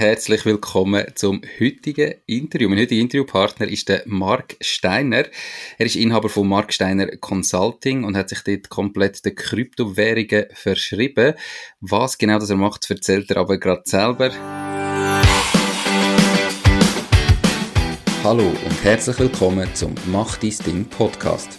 herzlich willkommen zum heutigen Interview. Mein heutiger Interviewpartner ist der Mark Steiner. Er ist Inhaber von Mark Steiner Consulting und hat sich dort komplett den Kryptowährungen verschrieben. Was genau das er macht, erzählt er aber gerade selber. Hallo und herzlich willkommen zum Mach dein Ding Podcast.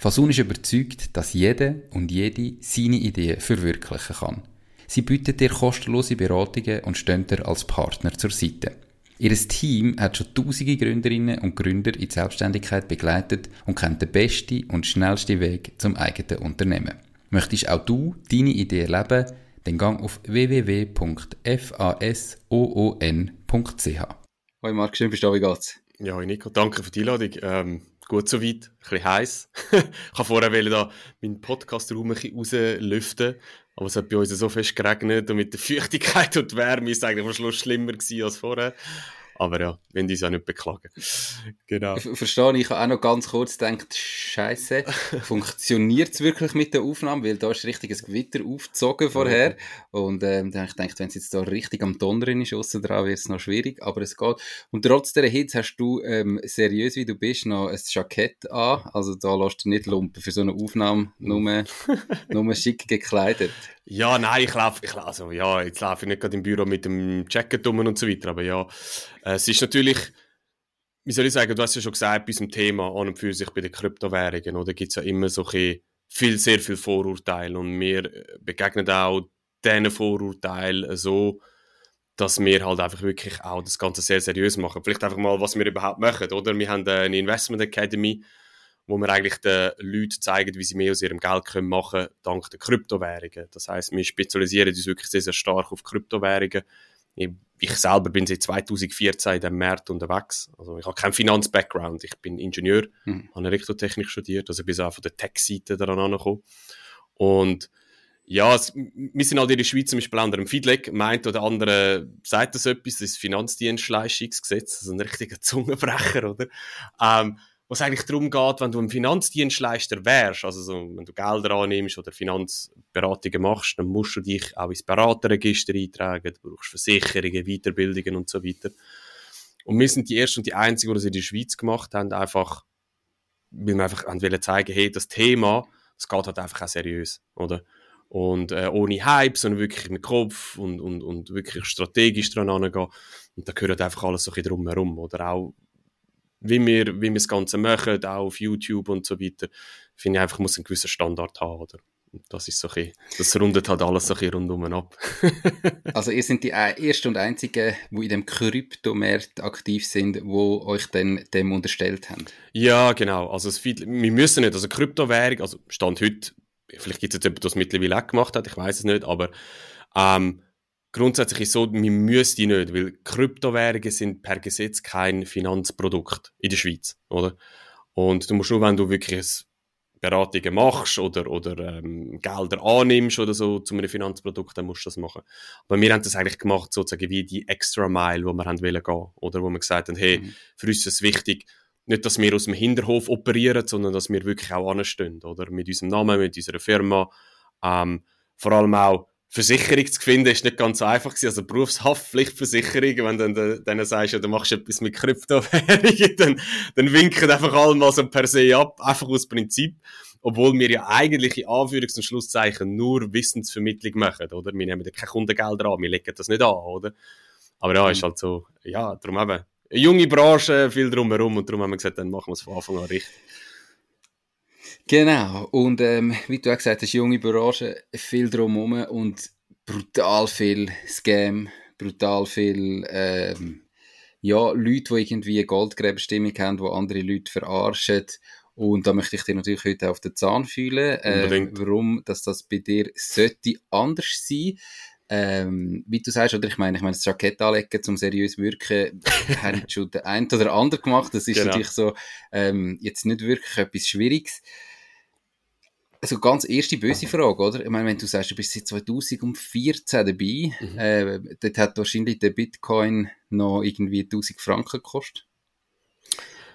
Fasun ist überzeugt, dass jeder und jede seine Ideen verwirklichen kann. Sie bieten dir kostenlose Beratungen und stehen dir als Partner zur Seite. Ihr Team hat schon tausende Gründerinnen und Gründer in die Selbstständigkeit begleitet und kennt den besten und schnellsten Weg zum eigenen Unternehmen. Möchtest auch du deine Idee leben? Dann gang auf www.fasoon.ch. Hoi Marc, schön bist du da, wie geht's? Ja, Nico, danke für die Einladung. Ähm, gut soweit, ein bisschen heiß. ich habe vorher da meinen Podcast-Raum ein bisschen rauslüften, aber es hat bei uns so fest geregnet und mit der Feuchtigkeit und Wärme ist es eigentlich am Schluss schlimmer gewesen als vorher. Aber ja, wenn die es auch nicht beklagen. Genau. Verstehe ich. Habe auch noch ganz kurz gedacht, Scheiße, funktioniert es wirklich mit der Aufnahme? Weil da ist richtig ein Gewitter aufgezogen vorher. Und ähm, dann habe ich gedacht, wenn es jetzt da richtig am Donnern ist, aussen dran, wird es noch schwierig. Aber es geht. Und trotz der Hitze hast du, ähm, seriös wie du bist, noch ein Jackett an. Also da lässt du nicht lumpen für so eine Aufnahme, nur, nur schick gekleidet. Ja, nein, ich laufe, ich, also, ja, jetzt laufe ich nicht gerade im Büro mit dem Jacket um und so weiter, aber ja, es ist natürlich, wie soll ich sagen, du hast ja schon gesagt, bei diesem Thema an und für sich bei den Kryptowährungen, oder gibt es ja immer so viel, sehr viel Vorurteile und wir äh, begegnen auch diesen Vorurteilen so, dass wir halt einfach wirklich auch das Ganze sehr seriös machen. Vielleicht einfach mal, was wir überhaupt machen, oder? Wir haben eine Investment Academy, wo wir eigentlich den Leuten zeigen, wie sie mehr aus ihrem Geld können machen können, dank der Kryptowährungen. Das heißt, wir spezialisieren uns wirklich sehr, sehr stark auf Kryptowährungen. Ich, ich selber bin seit 2014 in diesem Markt unterwegs. Also ich habe keinen Finanz-Background. Ich bin Ingenieur, mhm. habe Elektrotechnik studiert, also bin auch von der Tech-Seite daran angekommen. Und ja, es, wir sind halt in der Schweiz zum Beispiel unter dem Feedback, meint oder andere sagt das etwas, das ist das Finanzdienstleistungsgesetz, das ist ein richtiger Zungenbrecher, oder? Ähm, was eigentlich darum geht, wenn du ein Finanzdienstleister wärst, also so, wenn du Gelder annimmst oder Finanzberatungen machst, dann musst du dich auch ins Beraterregister eintragen, du brauchst Versicherungen, Weiterbildungen und so weiter. Und wir sind die Ersten und die Einzigen, die das in der Schweiz gemacht haben, einfach, weil wir einfach wollen zeigen, hey, das Thema, das geht halt einfach auch seriös, oder? Und äh, ohne Hype, sondern wirklich mit Kopf und, und, und wirklich strategisch dran angehen. Und da gehört einfach alles so ein bisschen drumherum, oder? Auch wie wir, wie wir das Ganze machen, auch auf YouTube und so weiter, finde ich einfach, muss einen gewissen Standard haben, oder? Das ist so ein bisschen, das rundet halt alles so ein bisschen rundum ab. also ihr seid die Ersten und Einzigen, die in dem Kryptomarkt aktiv sind, wo euch dann dem unterstellt haben? Ja, genau. Also es, wir müssen nicht, also Kryptowährung, also Stand heute, vielleicht gibt es jetzt jemanden, der das mittlerweile auch gemacht hat, ich weiß es nicht, aber ähm, grundsätzlich ist es so, wir müssen nicht, weil Kryptowährungen sind per Gesetz kein Finanzprodukt in der Schweiz, oder? Und du musst nur, wenn du wirklich Beratungen machst oder, oder ähm, Gelder annimmst oder so zu einem Finanzprodukt, dann musst du das machen. Aber wir haben das eigentlich gemacht, sozusagen wie die Extra Mile, wo wir haben wollen gehen, oder wo wir gesagt haben, hey, mhm. für uns ist es wichtig, nicht, dass wir aus dem Hinterhof operieren, sondern dass wir wirklich auch anstehen, oder? Mit unserem Namen, mit unserer Firma, ähm, vor allem auch Versicherung zu finden, ist nicht ganz so einfach gewesen. Also Berufshaftpflichtversicherung, wenn du dann, dann sagst, ja, du machst etwas mit Kryptowährungen, dann, dann winken einfach alle mal so per se ab, einfach aus Prinzip. Obwohl wir ja eigentlich in Anführungs- und Schlusszeichen nur Wissensvermittlung machen, oder? Wir nehmen ja keine Kundengelder an, wir legen das nicht an, oder? Aber ja, ist mhm. halt so, ja, darum eben. Eine junge Branche, viel drumherum und darum haben wir gesagt, dann machen wir es von Anfang an richtig. Genau, und ähm, wie du auch gesagt hast, junge Branche, viel drumherum und brutal viel Scam, brutal viel ähm, ja, Leute, die irgendwie eine Goldgräberstimmung haben, die andere Leute verarschen. Und da möchte ich dir natürlich heute auf den Zahn fühlen, äh, warum dass das bei dir sollte anders sein ähm, wie du sagst, oder ich meine, ich meine, das Jackett anlegen, zum seriös wirken, haben schon der ein oder andere gemacht. Das ist genau. natürlich so, ähm, jetzt nicht wirklich etwas Schwieriges. Also ganz erste böse Frage, oder? Ich meine, wenn du sagst, du bist seit 2014 dabei, mhm. äh, dort hat wahrscheinlich der Bitcoin noch irgendwie 1000 Franken gekostet.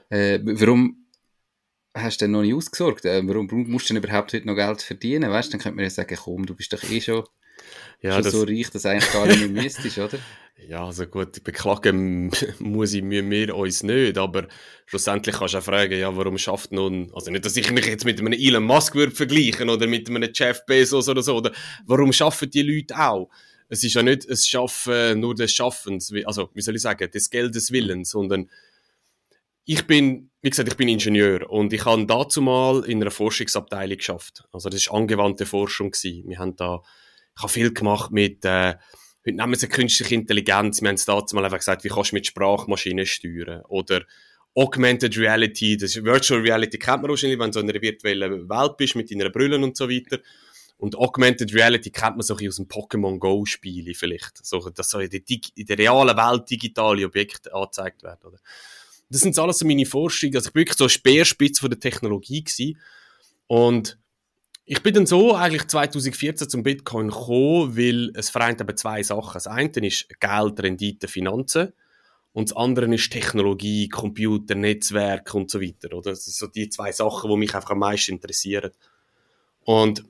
Äh, warum hast du denn noch nicht ausgesorgt? Äh, warum musst du denn überhaupt heute noch Geld verdienen? Weißt du, dann könnte man ja sagen, komm, du bist doch eh schon, ja, schon das... so reich, dass eigentlich gar nicht mehr müsstest, oder? Ja, also gut, beklagen muss ich, müssen wir uns nicht, aber schlussendlich kannst du auch fragen, ja, warum schafft nun, also nicht, dass ich mich jetzt mit einem Elon Musk würde vergleichen oder mit einem Jeff Bezos oder so, oder warum schaffen die Leute auch? Es ist ja nicht es Schaffen nur des Schaffens, also wie soll ich sagen, des Geldes Willens, sondern ich bin, wie gesagt, ich bin Ingenieur und ich habe dazu mal in einer Forschungsabteilung geschafft. Also das ist angewandte Forschung gewesen. Wir haben da, ich habe viel gemacht mit äh, Heute nehmen sie künstliche Intelligenz. Wir haben es dazu mal einfach gesagt, wie kannst du mit Sprachmaschinen steuern? Oder Augmented Reality, das Virtual Reality kennt man wahrscheinlich, wenn du in einer virtuellen Welt bist mit deinen Brüllen und so weiter. Und Augmented Reality kennt man so ein aus dem Pokémon Go Spiel vielleicht. So, dass so in der, in der realen Welt digitale Objekte angezeigt werden, oder? Das sind alles so meine Forschungen. Also ich bin wirklich so Speerspitze von der Technologie gewesen. Und ich bin dann so eigentlich 2014 zum Bitcoin gekommen, weil es vereint eben zwei Sachen. Das eine ist Geld, Rendite, Finanzen. Und das andere ist Technologie, Computer, Netzwerk und so weiter. Oder? Das sind so die zwei Sachen, die mich einfach am meisten interessieren. Und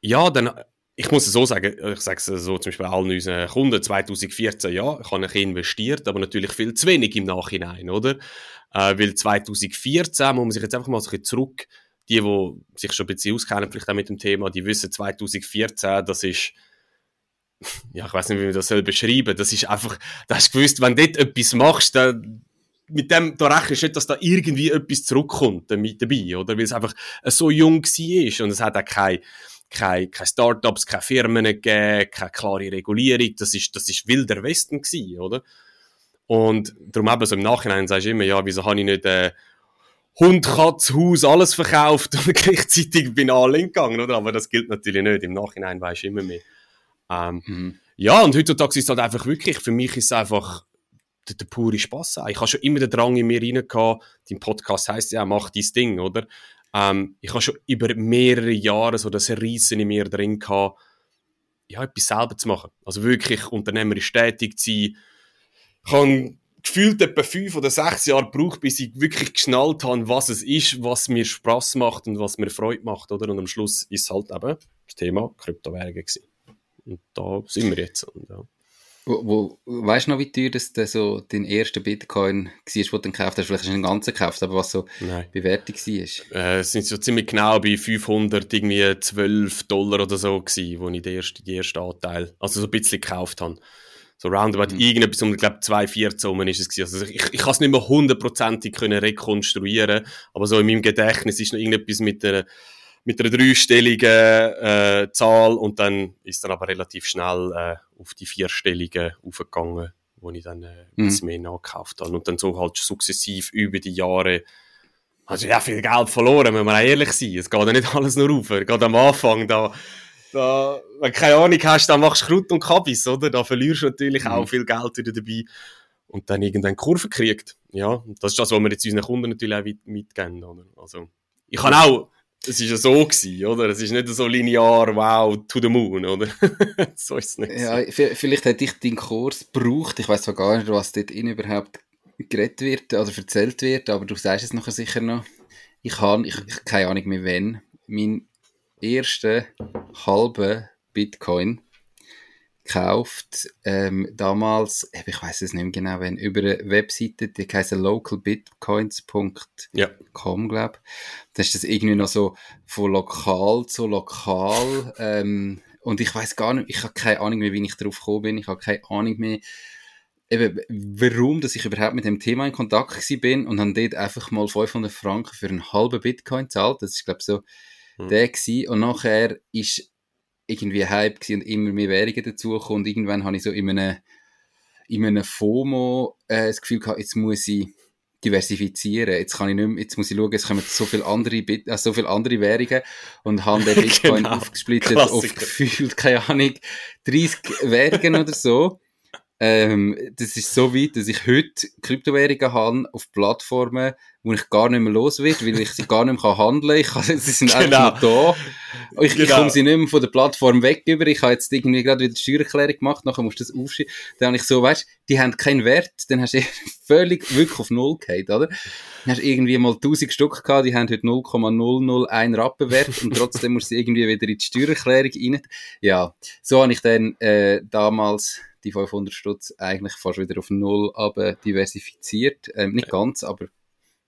ja, dann, ich muss es so sagen, ich sage es so zum Beispiel allen unseren Kunden, 2014, ja, ich habe ich investiert, aber natürlich viel zu wenig im Nachhinein, oder? Äh, weil 2014, muss man sich jetzt einfach mal so ein bisschen zurück die, die sich schon ein bisschen auskennen, vielleicht auch mit dem Thema, die wissen 2014, das ist, ja, ich weiß nicht, wie man das soll beschreiben, das ist einfach, da hast du gewusst, wenn du dort etwas machst, dann, mit dem, da rechnest du nicht, dass da irgendwie etwas zurückkommt mit dabei, oder? Weil es einfach so jung war und es hat auch keine, keine, keine Startups, keine Firmen gegeben, keine klare Regulierung, das ist, das ist wilder Westen gewesen, oder? Und darum eben so im Nachhinein sagst du immer, ja, wieso habe ich nicht, äh, Hund, Katz, Haus, alles verkauft und gleichzeitig bin ich gegangen, oder? Aber das gilt natürlich nicht. Im Nachhinein weisst du immer mehr. Ähm, mhm. Ja, und heutzutage ist es halt einfach wirklich, für mich ist es einfach der, der pure Spaß. Ich habe schon immer den Drang in mir rein gehabt. Dein Podcast heisst ja, mach dein Ding, oder? Ähm, ich habe schon über mehrere Jahre so das Riesen in mir drin gehabt, ja, etwas selber zu machen. Also wirklich unternehmerisch tätig zu sein. Ich habe gefühlt etwa fünf oder sechs Jahre gebraucht, bis ich wirklich geschnallt habe, was es ist, was mir Spaß macht und was mir Freude macht, oder? Und am Schluss ist es halt eben das Thema Kryptowährungen gewesen. Und da sind wir jetzt. Und, ja. Wo, wo, weißt du noch, wie teuer das so dein erster Bitcoin war, den du gekauft hast? Vielleicht hast du den ganzen gekauft, aber was so Nein. Bewertung war? Äh, es sind so ziemlich genau bei 500, irgendwie 12 Dollar oder so gewesen, wo ich den ersten, den ersten Anteil, also so ein bisschen gekauft habe so roundabout mhm. irgendetwas um, ich glaube, 2,14 rum ist es gewesen. Also ich, ich kann es nicht mehr hundertprozentig können rekonstruieren, aber so in meinem Gedächtnis ist noch irgendetwas mit einer, mit einer dreistelligen äh, Zahl und dann ist dann aber relativ schnell äh, auf die vierstellige aufgegangen, wo ich dann äh, ein bisschen mhm. mehr nachgekauft habe und dann so halt sukzessiv über die Jahre also ja, viel Geld verloren, wenn wir auch ehrlich sein. Es geht ja nicht alles nur rauf. Gerade am Anfang, da da, wenn du keine Ahnung hast, dann machst du Krut und Kabis, oder? Da verlierst du natürlich mhm. auch viel Geld wieder dabei und dann irgendeine Kurve kriegt. Ja, das ist das, was wir jetzt unseren Kunden natürlich auch mitgeben, oder? Also, ich kann auch, es ist ja so gewesen, oder? Es ist nicht so linear, wow, to the moon, oder? so ist es nicht. Ja, vielleicht hätte ich deinen Kurs gebraucht. Ich weiß zwar gar nicht, was dort in überhaupt geredet wird oder erzählt wird, aber du sagst es nachher sicher noch. Ich habe, ich, ich keine Ahnung mehr, wenn. Mein ersten halben Bitcoin gekauft. Ähm, damals, ich weiß es nicht mehr genau, wenn, über eine Webseite, die heisst localbitcoins.com, ja. glaube ich. Da ist das irgendwie noch so von lokal zu lokal. Ähm, und ich weiß gar nicht, ich habe keine Ahnung mehr, wie ich darauf gekommen bin. Ich habe keine Ahnung mehr, eben, warum, dass ich überhaupt mit dem Thema in Kontakt bin und dann dort einfach mal 500 Franken für einen halben Bitcoin zahlt. Das ist, glaube ich, so mhm. der gewesen. Und nachher ist irgendwie Hype und immer mehr Währungen dazugekommen. Und irgendwann habe ich so in einem, in einem FOMO äh, das Gefühl gehabt, jetzt muss ich diversifizieren. Jetzt kann ich nicht mehr, jetzt muss ich schauen, es kommen so viele andere, äh, so viele andere Währungen und haben den Bitcoin genau. aufgesplittet auf gefühlt, keine Ahnung, 30 Währungen oder so. Ähm, das ist so weit, dass ich heute Kryptowährungen habe auf Plattformen, wo ich gar nicht mehr los will, weil ich sie gar nicht mehr handeln kann. Ich kann, sie sind genau. einfach da. Ich, genau. ich komme sie nicht mehr von der Plattform weg über. Ich habe jetzt irgendwie gerade wieder die Steuererklärung gemacht, nachher musst du das aufschreiben. Dann habe ich so, weißt die haben keinen Wert, dann hast du völlig wirklich auf Null gehabt, oder? Dann hast du irgendwie mal 1000 Stück gehabt, die haben heute 0,001 Rappen wert und trotzdem musst du irgendwie wieder in die Steuererklärung rein. Ja, so habe ich dann äh, damals die 500 Stutz eigentlich fast wieder auf Null aber diversifiziert. Ähm, nicht ganz, aber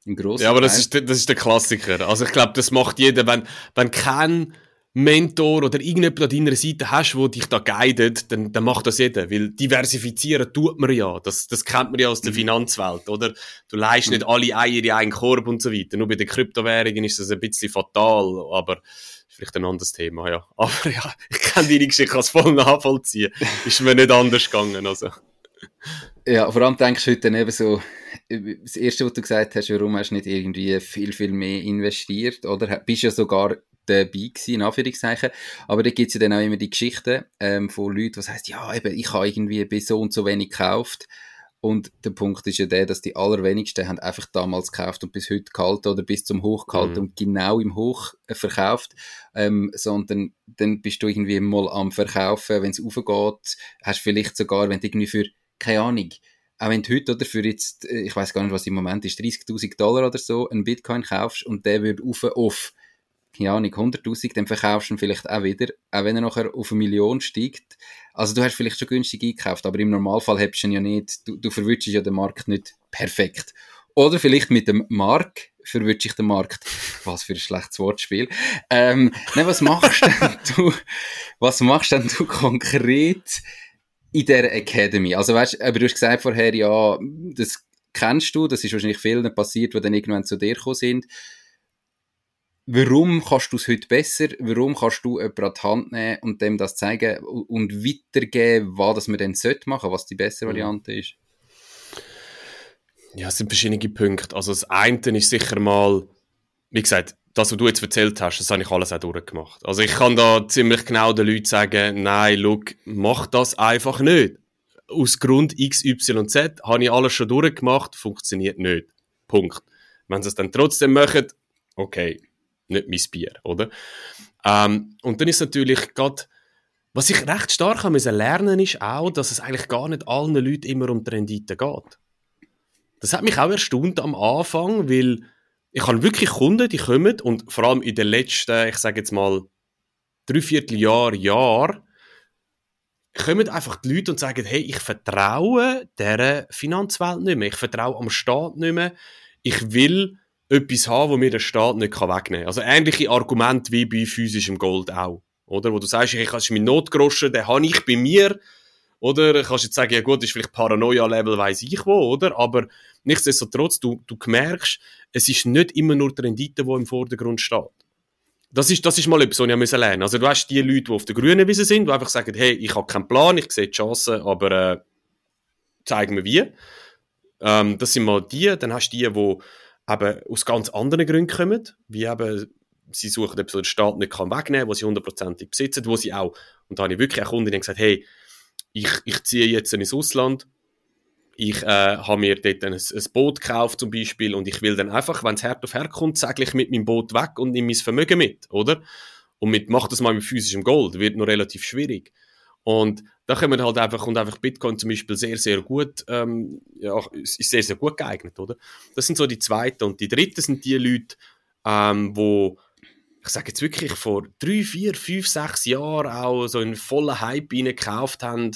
im Großen. Ja, aber das ist, das ist der Klassiker. Also ich glaube, das macht jeder, wenn, wenn kein Mentor oder irgendjemand an deiner Seite hast, der dich da guidet, dann, dann macht das jeder. Weil diversifizieren tut man ja. Das, das kennt man ja aus der mhm. Finanzwelt, oder? Du leist mhm. nicht alle Eier in einen Korb und so weiter. Nur bei den Kryptowährungen ist das ein bisschen fatal, aber vielleicht ein anderes Thema, ja. Aber ja, ich kenne deine Geschichte, ich kann es voll nachvollziehen. ist mir nicht anders gegangen, also. Ja, vor allem denkst du heute dann eben so, das Erste, was du gesagt hast, warum hast du nicht irgendwie viel, viel mehr investiert, oder? Bist ja sogar dabei gewesen, in Anführungszeichen. Aber da gibt es ja dann auch immer die Geschichten ähm, von Leuten, die sagen, ja, eben, ich habe irgendwie bis so und so wenig gekauft und der Punkt ist ja der, dass die allerwenigsten haben einfach damals gekauft und bis heute gehalten oder bis zum Hoch gehalten mhm. und genau im Hoch äh, verkauft, ähm, sondern dann bist du irgendwie mal am Verkaufen, wenn es aufgeht, hast vielleicht sogar, wenn du irgendwie für, keine Ahnung, auch wenn du heute oder für jetzt, äh, ich weiß gar nicht, was im Moment ist, 30.000 Dollar oder so, einen Bitcoin kaufst und der wird auf, auf keine Ahnung, 100.000, dann verkaufst du ihn vielleicht auch wieder, auch wenn er nachher auf eine Million steigt. Also du hast vielleicht schon günstig eingekauft, aber im Normalfall hättest du ihn ja nicht, du, du verwünschst ja den Markt nicht perfekt. Oder vielleicht mit dem Mark verwünsche ich den Markt. Was für ein schlechtes Wortspiel. Ähm, ne, was machst denn du, was machst denn du konkret in der Academy? Also weißt, aber du hast gesagt vorher, ja, das kennst du, das ist wahrscheinlich vielen passiert, die dann irgendwann zu dir gekommen sind. Warum kannst du es heute besser? Warum kannst du jemanden an die Hand nehmen und dem das zeigen und weitergeben, was man dann sollte machen, was die bessere mhm. Variante ist? Ja, es sind verschiedene Punkte. Also das eine ist sicher mal, wie gesagt, das, was du jetzt erzählt hast, das habe ich alles auch durchgemacht. Also ich kann da ziemlich genau den Leuten sagen, nein, look, mach das einfach nicht. Aus Grund X, Y, Z habe ich alles schon durchgemacht, funktioniert nicht. Punkt. Wenn sie es dann trotzdem machen, okay, nicht mein Bier, oder? Ähm, und dann ist natürlich gerade, was ich recht stark habe müssen lernen, ist auch, dass es eigentlich gar nicht allen Leuten immer um die Rendite geht. Das hat mich auch erstaunt am Anfang, weil ich habe wirklich Kunden, die kommen und vor allem in den letzten, ich sage jetzt mal, dreiviertel Jahr, Jahr, kommen einfach die Leute und sagen, hey, ich vertraue der Finanzwelt nicht mehr, ich vertraue am Staat nicht mehr, ich will etwas haben, wo mir der Staat nicht wegnehmen kann. Also ähnliche Argumente wie bei physischem Gold auch. Oder? Wo du sagst, hey, das ist mein Notgroschen, den habe ich bei mir. Oder kannst jetzt sagen, ja gut, ist vielleicht Paranoia-Level, weiß ich wo, oder? Aber nichtsdestotrotz, du, du merkst, es ist nicht immer nur die Rendite, die im Vordergrund steht. Das ist, das ist mal etwas, was ich lernen musste. Also du hast die Leute, die auf der grünen Wiese sind, die einfach sagen, hey, ich habe keinen Plan, ich sehe die Chancen, aber äh, zeig mir wie. Ähm, das sind mal die. Dann hast du die, die eben aus ganz anderen Gründen kommen, wie eben, sie suchen etwas, was der Staat nicht kann wegnehmen kann, sie hundertprozentig besitzen, wo sie auch, und da habe ich wirklich auch Kunden, die gesagt, hey, ich, ich ziehe jetzt ins Ausland, ich äh, habe mir dort ein, ein, Boot gekauft zum Beispiel und ich will dann einfach, wenn es hart auf hart kommt, sage ich mit meinem Boot weg und nehme mein Vermögen mit, oder? Und mit, mach das mal mit physischem Gold, wird noch relativ schwierig. Und da kommen halt einfach, und einfach Bitcoin zum Beispiel sehr, sehr gut, ähm, ja, ist sehr, sehr gut geeignet, oder? Das sind so die zweiten. Und die dritten sind die Leute, ähm, wo, ich sage jetzt wirklich vor drei, vier, fünf, sechs Jahren auch so einen vollen Hype gekauft haben,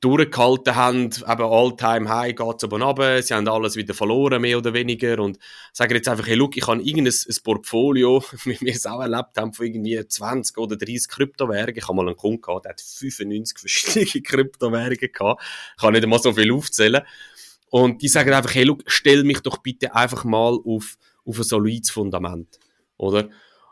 durchgehalten haben, eben All-Time-High geht es aber runter, sie haben alles wieder verloren, mehr oder weniger, und sagen jetzt einfach, hey, look, ich habe irgendein ein Portfolio, wie wir es auch erlebt haben, von irgendwie 20 oder 30 Kryptowährungen. Ich habe mal einen Kunden gehabt, der hat 95 verschiedene Kryptowährungen gehabt. Ich kann nicht einmal so viel aufzählen. Und die sagen einfach, hey, look, stell mich doch bitte einfach mal auf, auf ein solides Fundament, oder?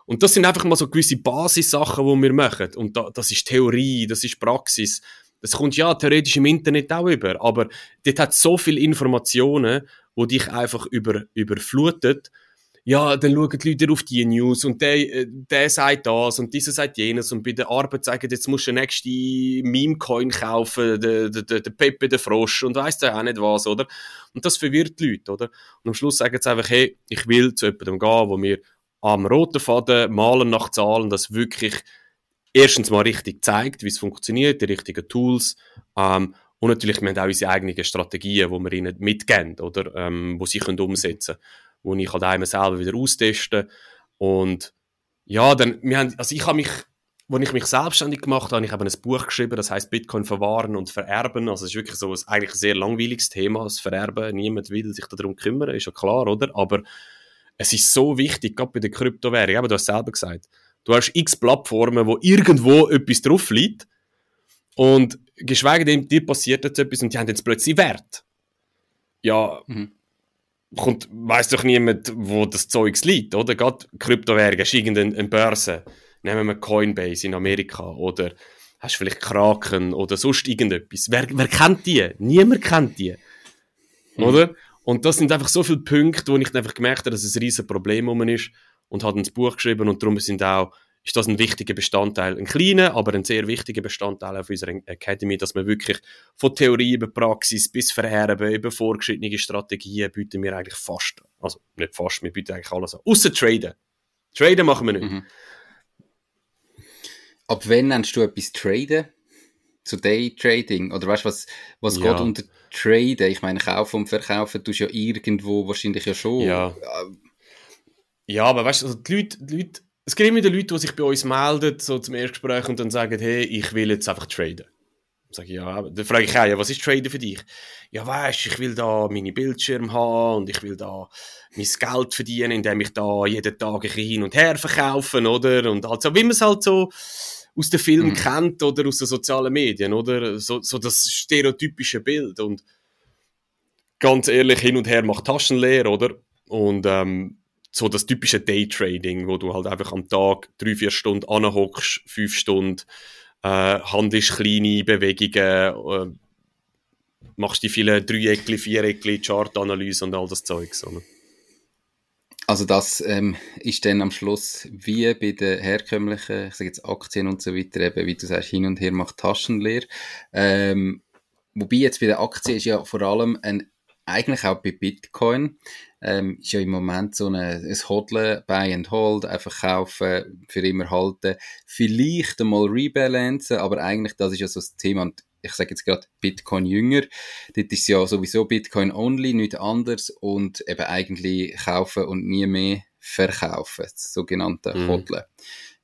Und das sind einfach mal so gewisse Basissachen, die wir machen. Und da, das ist Theorie, das ist Praxis Das kommt ja theoretisch im Internet auch über, aber dort hat so viele Informationen, wo dich einfach über, überflutet. Ja, dann schauen die Leute auf die News und der, äh, der sagt das und dieser sagt jenes und bei der Arbeit sagen, jetzt musst du den nächsten Meme-Coin kaufen, der, der, der Pepe, der Frosch und weiss ja auch nicht was, oder? Und das verwirrt die Leute, oder? Und am Schluss sagen sie einfach, hey, ich will zu jemandem gehen, wo mir am roten Faden malen nach Zahlen, das wirklich erstens mal richtig zeigt, wie es funktioniert, die richtigen Tools. Ähm, und natürlich, wir haben auch unsere eigenen Strategien, die wir ihnen mitgeben, oder? Ähm, wo sie können umsetzen können. Wo ich halt einmal selber wieder austesten. Und ja, dann, wir haben, also ich habe mich, als ich mich selbstständig gemacht habe, habe ich eben ein Buch geschrieben, das heißt Bitcoin verwahren und vererben. Also es ist wirklich so ein, eigentlich ein sehr langweiliges Thema, das Vererben. Niemand will sich darum kümmern, ist ja klar, oder? Aber es ist so wichtig, gerade bei der Kryptowährung, aber du hast es selber gesagt, Du hast x Plattformen, wo irgendwo etwas drauf liegt. Und geschweige denn, dir passiert jetzt etwas und die haben jetzt plötzlich Wert. Ja, mhm. kommt, weiss doch niemand, wo das Zeugs liegt, oder? Gerade Kryptowährungen, ist irgendeine Börse. Nehmen wir Coinbase in Amerika oder hast du vielleicht Kraken oder sonst irgendetwas. Wer, wer kennt die? Niemand kennt die. Mhm. Oder? Und das sind einfach so viele Punkte, wo ich einfach gemerkt habe, dass es ein riesen Problem um ist und hat ein Buch geschrieben und darum sind auch, ist das ein wichtiger Bestandteil, ein kleiner, aber ein sehr wichtiger Bestandteil auf unserer Academy, dass wir wirklich von Theorie über Praxis bis Vererben, über vorgeschrittene Strategien bieten wir eigentlich fast, also nicht fast, wir bieten eigentlich alles an, außer Traden. Traden machen wir nicht. Mhm. Ab wann nennst du etwas Traden? Zu Daytrading? Oder weißt du, was, was ja. geht unter Traden? Ich meine, kaufen und verkaufen tust du ja irgendwo wahrscheinlich ja schon. Ja. Ja, aber weißt du, also die Leute, die Leute, es gibt immer die Leute, die sich bei uns melden, so zum Erstgespräch und dann sagen, hey, ich will jetzt einfach traden. Sag ich, ja, dann frage ich auch, ja, was ist Traden für dich? Ja, weißt ich will da meine Bildschirme haben und ich will da mein Geld verdienen, indem ich da jeden Tag ein hin und her verkaufen, oder? Und also, wie man es halt so aus den Filmen mhm. kennt oder aus den sozialen Medien, oder? So, so das stereotypische Bild und ganz ehrlich, hin und her macht Taschen leer, oder? Und ähm, so das typische Daytrading, wo du halt einfach am Tag drei, vier Stunden anhockst, fünf Stunden, äh, handelst kleine Bewegungen, äh, machst die vielen Dreieckli, Viereckli, Chartanalyse und all das Zeugs. Oder? Also das ähm, ist dann am Schluss wie bei den herkömmlichen, ich sage jetzt Aktien und so weiter, eben, wie du sagst, hin und her macht Taschen leer. Ähm, wobei jetzt bei den Aktien ist ja vor allem ein eigentlich auch bei Bitcoin. Ähm, ist ja im Moment so eine, ein Hodlen, Buy and Hold, einfach kaufen, für immer halten, vielleicht einmal rebalancen, aber eigentlich das ist ja so das Thema. Und ich sage jetzt gerade Bitcoin jünger, dort ist ja sowieso Bitcoin only, nicht anders. Und eben eigentlich kaufen und nie mehr verkaufen, das sogenannte mhm. Hodlen.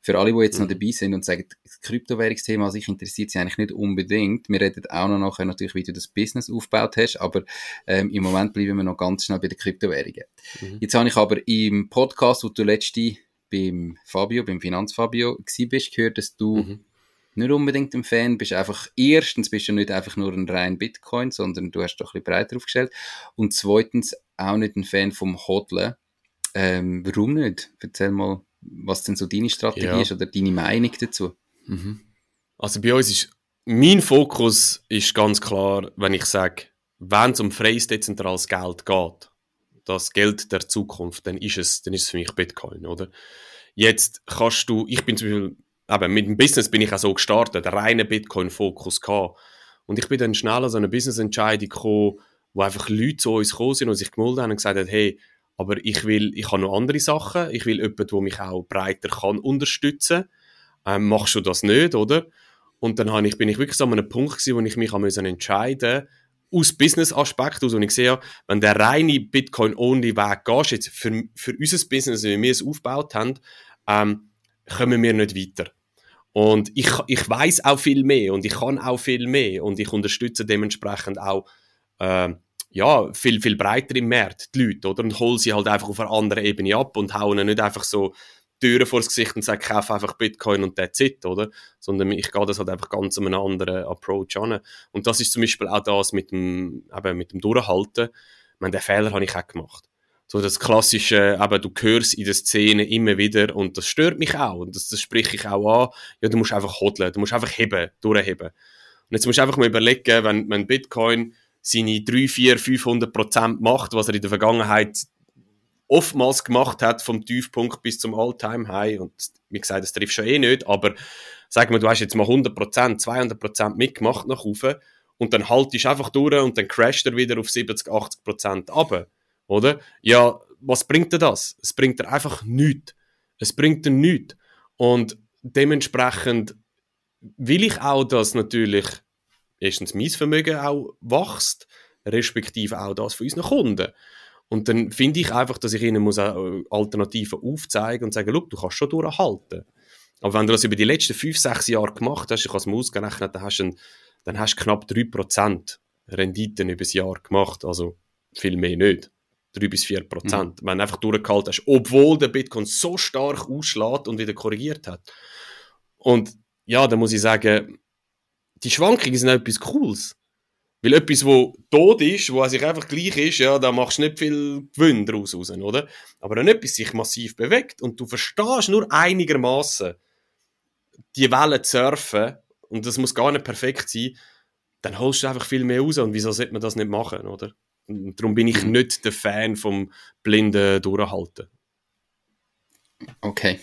Für alle, die jetzt mhm. noch dabei sind und sagen, Kryptowährungsthema sich interessiert sie eigentlich nicht unbedingt. Wir reden auch noch nachher natürlich, wie du das Business aufgebaut hast, aber ähm, im Moment bleiben wir noch ganz schnell bei den Kryptowährungen. Mhm. Jetzt habe ich aber im Podcast, wo du letzte beim Fabio, beim Finanzfabio bist, gehört, dass du mhm. nicht unbedingt ein Fan bist. Einfach, erstens bist du nicht einfach nur ein rein Bitcoin, sondern du hast doch ein bisschen breiter aufgestellt. Und zweitens auch nicht ein Fan vom Hodlen. Ähm, warum nicht? Erzähl mal was denn so deine Strategie ja. ist oder deine Meinung dazu? Mhm. Also bei uns ist, mein Fokus ist ganz klar, wenn ich sage, wenn es um freies dezentrales Geld geht, das Geld der Zukunft, dann ist es, dann ist es für mich Bitcoin, oder? Jetzt kannst du, ich bin zum Beispiel, eben, mit dem Business bin ich auch so gestartet, reinen Bitcoin-Fokus gehabt. Und ich bin dann schnell an so eine Business-Entscheidung gekommen, wo einfach Leute zu uns gekommen sind und sich gemeldet haben und gesagt haben, hey, aber ich will, ich habe noch andere Sachen. Ich will jemanden, der mich auch breiter kann unterstützen. Ähm, machst du das nicht, oder? Und dann ich, bin ich wirklich so an einem Punkt gewesen, wo ich mich entscheiden aus Business-Aspekt, aus, und ich sehe, wenn der reine Bitcoin-Only-Weg geht, jetzt für, für unser Business, wie wir es aufgebaut haben, ähm, kommen wir nicht weiter. Und ich, ich weiß auch viel mehr und ich kann auch viel mehr und ich unterstütze dementsprechend auch äh, ja, viel, viel breiter im Markt, die Leute, oder? Und hol sie halt einfach auf einer anderen Ebene ab und hauen nicht einfach so Türen vors Gesicht und sagen, kauf einfach Bitcoin und that's it, oder? Sondern ich gehe das halt einfach ganz an einen anderen Approach an. Und das ist zum Beispiel auch das mit dem, eben mit dem Durchhalten. Ich meine, den Fehler habe ich auch gemacht. So das klassische, eben, du hörst in der Szene immer wieder und das stört mich auch und das, das spreche ich auch an. Ja, du musst einfach hodeln, du musst einfach heben, durchheben. jetzt musst du einfach mal überlegen, wenn, wenn Bitcoin seine 3, 4, 500 Prozent macht, was er in der Vergangenheit oftmals gemacht hat, vom Tiefpunkt bis zum All-Time-High. Und wie gesagt, das trifft schon eh nicht, aber sag mal, du hast jetzt mal 100 Prozent, 200 Prozent mitgemacht nach oben und dann haltest du einfach durch und dann crasht er wieder auf 70, 80 Prozent ab. Oder? Ja, was bringt dir das? Es bringt dir einfach nichts. Es bringt dir nichts. Und dementsprechend will ich auch, dass natürlich erstens mein Vermögen auch wächst, respektive auch das von unseren Kunden. Und dann finde ich einfach, dass ich ihnen muss Alternativen aufzeigen und sagen, du kannst schon durchhalten. Aber wenn du das über die letzten fünf, sechs Jahre gemacht hast, ich habe es mal ausgerechnet, dann hast du, einen, dann hast du knapp 3% Renditen über das Jahr gemacht. Also viel mehr nicht. 3 bis 4 Prozent. Mhm. Wenn du einfach durchgehalten hast, obwohl der Bitcoin so stark ausschlägt und wieder korrigiert hat. Und ja, da muss ich sagen, die Schwankungen sind etwas Cooles. Weil etwas, wo tot ist, wo sich einfach gleich ist, ja, da machst du nicht viel Gewinn daraus raus, oder? Aber wenn etwas sich massiv bewegt und du verstehst nur einigermaßen die Wellen zu surfen, und das muss gar nicht perfekt sein, dann holst du einfach viel mehr raus. Und wieso sollte man das nicht machen, oder? Und darum bin ich mhm. nicht der Fan vom blinden Durchhalten. Okay.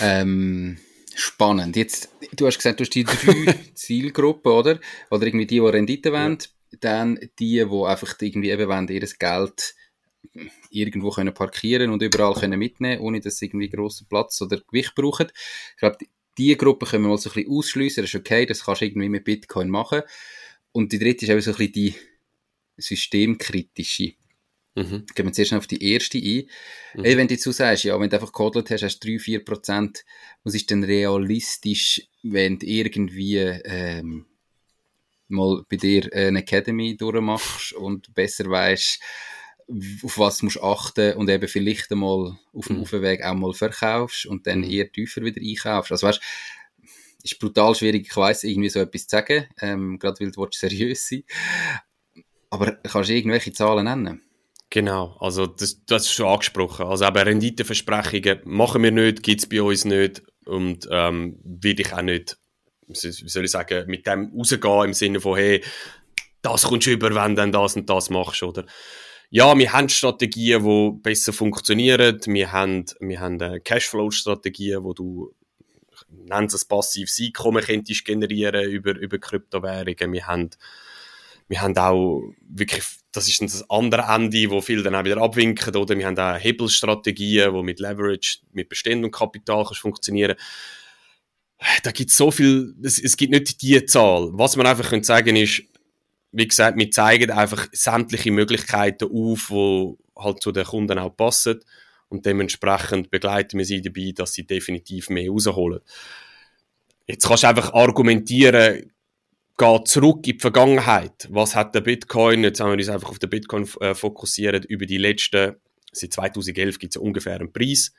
Ähm, spannend. Jetzt, du hast gesagt, du hast die drei Zielgruppen, oder? Oder irgendwie die, die Rendite wollen, ja. dann die, die einfach irgendwie eben wollen, ihr Geld irgendwo können parkieren und überall können mitnehmen, ohne dass sie irgendwie grossen Platz oder Gewicht brauchen. Ich glaube, die Gruppe können wir mal so ein bisschen ausschliessen. Das ist okay, das kannst du irgendwie mit Bitcoin machen. Und die dritte ist auch so ein bisschen die systemkritische. Mhm. Gehen wir zuerst auf die erste ein. Mhm. Hey, wenn du jetzt sagst, ja, wenn du einfach gekodelt hast, hast du 3-4 Prozent, was ist denn realistisch, wenn du irgendwie ähm, mal bei dir eine Academy durchmachst und besser weißt, auf was musst du achten und eben vielleicht einmal auf dem mhm. Aufweg auch mal verkaufst und dann mhm. eher tiefer wieder einkaufst. Also weißt, ist brutal schwierig, ich weiss, irgendwie so etwas zu sagen, ähm, gerade weil du seriös sein aber kannst du irgendwelche Zahlen nennen? Genau, also das, das ist schon angesprochen. Also eben Renditeversprechungen machen wir nicht, gibt es bei uns nicht und ähm, will ich auch nicht, wie soll ich sagen, mit dem rausgehen im Sinne von, hey, das kommst du über, wenn du dann das und das machst, oder? Ja, wir haben Strategien, die besser funktionieren. Wir haben, wir haben Cashflow-Strategien, wo du nennst es passives Einkommen könntest generieren über, über Kryptowährungen. Wir haben wir haben auch wirklich, das ist das andere Ende, wo viel dann auch wieder abwinken, oder? Wir haben auch Hebelstrategien, wo mit Leverage, mit bestehendem Kapital kannst funktionieren. Da gibt so viel, es, es gibt nicht die Zahl. Was man einfach können sagen ist, wie gesagt, wir zeigen einfach sämtliche Möglichkeiten auf, die halt zu den Kunden auch passen. Und dementsprechend begleiten wir sie dabei, dass sie definitiv mehr rausholen. Jetzt kannst du einfach argumentieren, geht zurück in die Vergangenheit. Was hat der Bitcoin, jetzt haben wir uns einfach auf den Bitcoin äh, fokussiert, über die letzten, seit 2011 gibt es ungefähr einen Preis.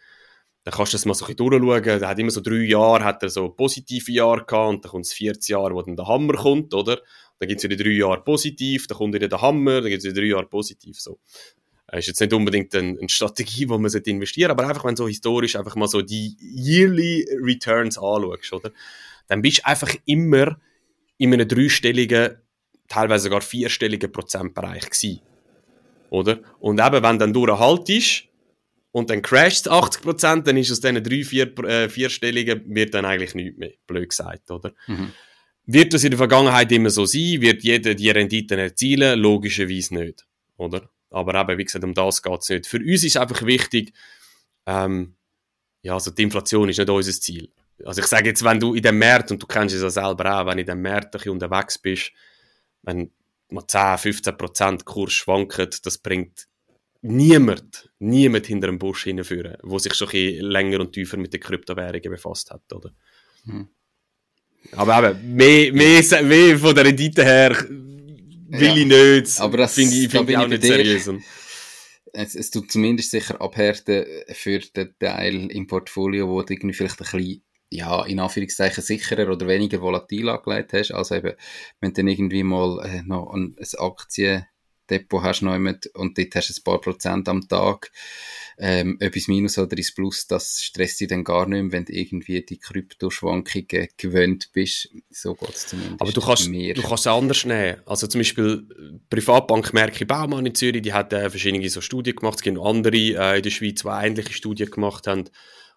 Dann kannst du das mal so ein bisschen durchschauen. Der hat immer so drei Jahre, hat er so positive Jahre gehabt und dann kommt es 40 Jahre, wo dann der Hammer kommt, oder? Dann gibt es wieder drei Jahre positiv, dann kommt wieder der Hammer, dann gibt es wieder drei Jahre positiv, so. Das ist jetzt nicht unbedingt eine, eine Strategie, wo man investieren aber einfach, wenn du so historisch einfach mal so die yearly Returns anschaust, oder? Dann bist du einfach immer in einem dreistelligen, teilweise sogar vierstelligen Prozentbereich gewesen. Oder? Und eben, wenn dann durchhaltest und dann crasht 80 Prozent, dann ist aus diesen drei, vier, äh, vierstelligen, wird dann eigentlich nichts mehr, blöd gesagt, oder? Mhm. Wird das in der Vergangenheit immer so sein? Wird jeder die Renditen erzielen? Logischerweise nicht, oder? Aber eben, wie gesagt, um das geht es nicht. Für uns ist einfach wichtig, ähm, ja, also die Inflation ist nicht unser Ziel. Also ich sage jetzt, wenn du in dem Markt, und du kennst es ja selber auch, wenn du in dem Markt ein unterwegs bist, wenn mal 10, 15 Prozent Kurs schwankt, das bringt niemand, niemand hinter dem Busch hinführen, wo sich schon ein länger und tiefer mit den Kryptowährungen befasst hat, oder? Hm. Aber eben, mehr, mehr, mehr von der Rendite her will ich nicht, aber das finde ich, find ich auch nicht seriös. Es, es tut zumindest sicher abhärten für den Teil im Portfolio, wo du irgendwie vielleicht ein bisschen ja, in Anführungszeichen sicherer oder weniger volatil angelegt hast. Also eben, wenn du dann irgendwie mal äh, noch ein, ein Aktiendepot hast noch jemand, und dort hast du ein paar Prozent am Tag, ähm, etwas Minus oder ins Plus, das stresst dich dann gar nicht mehr, wenn du irgendwie die Kryptoschwankungen gewöhnt bist. So geht es zumindest. Aber du kannst, mehr. du kannst es anders nehmen. Also zum Beispiel die Privatbank Merki Baumann in Zürich, die hat äh, verschiedene so Studien gemacht. Es gibt andere äh, in der Schweiz, die ähnliche Studien gemacht haben,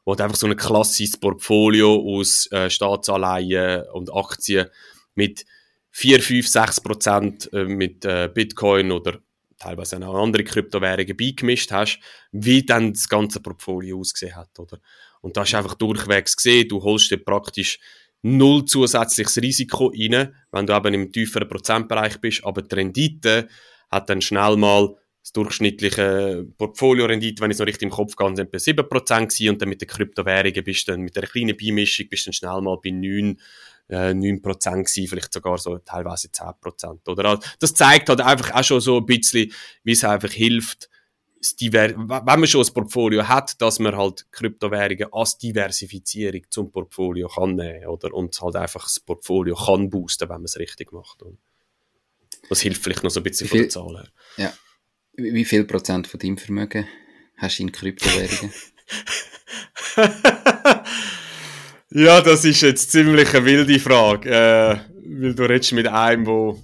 wo einfach so ein klassisches Portfolio aus äh, Staatsanleihen und Aktien mit 4, 5, 6 Prozent äh, mit äh, Bitcoin oder teilweise auch andere Kryptowährungen beigemischt hast, wie dann das ganze Portfolio ausgesehen hat, oder? Und da hast du einfach durchwegs gesehen, du holst dir praktisch null zusätzliches Risiko rein, wenn du eben im tieferen Prozentbereich bist, aber die Rendite hat dann schnell mal das durchschnittliche Portfolio-Rendite, wenn ich es noch richtig im Kopf gehe, etwa 7% gewesen und dann mit den Kryptowährungen bist du dann mit einer kleinen Beimischung bist du dann schnell mal bei 9, äh, 9% gewesen, vielleicht sogar so teilweise 10%. Oder? Also, das zeigt halt einfach auch schon so ein bisschen, wie es einfach hilft, wenn man schon ein Portfolio hat, dass man halt Kryptowährungen als Diversifizierung zum Portfolio kann nehmen, oder? Und halt einfach das Portfolio kann boosten, wenn man es richtig macht. Oder? Das hilft vielleicht noch so ein bisschen von der Zahl her. Ja. Wie viel Prozent von deinem Vermögen hast du in Kryptowährungen? ja, das ist jetzt ziemlich eine wilde Frage, äh, weil du redest mit einem, wo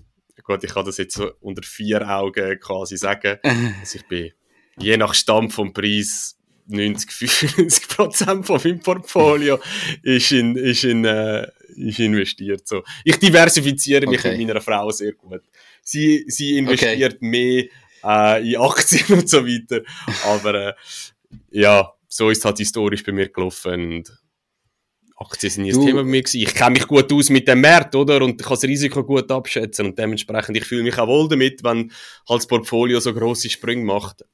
gut, ich kann das jetzt so unter vier Augen quasi sagen, also ich bin je nach Stamm vom Preis 90, 95 Prozent von meinem Portfolio ist in, ist in, äh, ist investiert. So. Ich diversifiziere mich okay. mit meiner Frau sehr gut. Sie, sie investiert okay. mehr äh, in Aktien und so weiter. Aber äh, ja, so ist es halt historisch bei mir gelaufen. Und Aktien sind nie ein Thema bei mir gewesen. Ich kenne mich gut aus mit dem Markt, oder? Und ich kann das Risiko gut abschätzen. Und dementsprechend, ich fühle mich auch wohl damit, wenn halt das Portfolio so grosse Sprünge macht.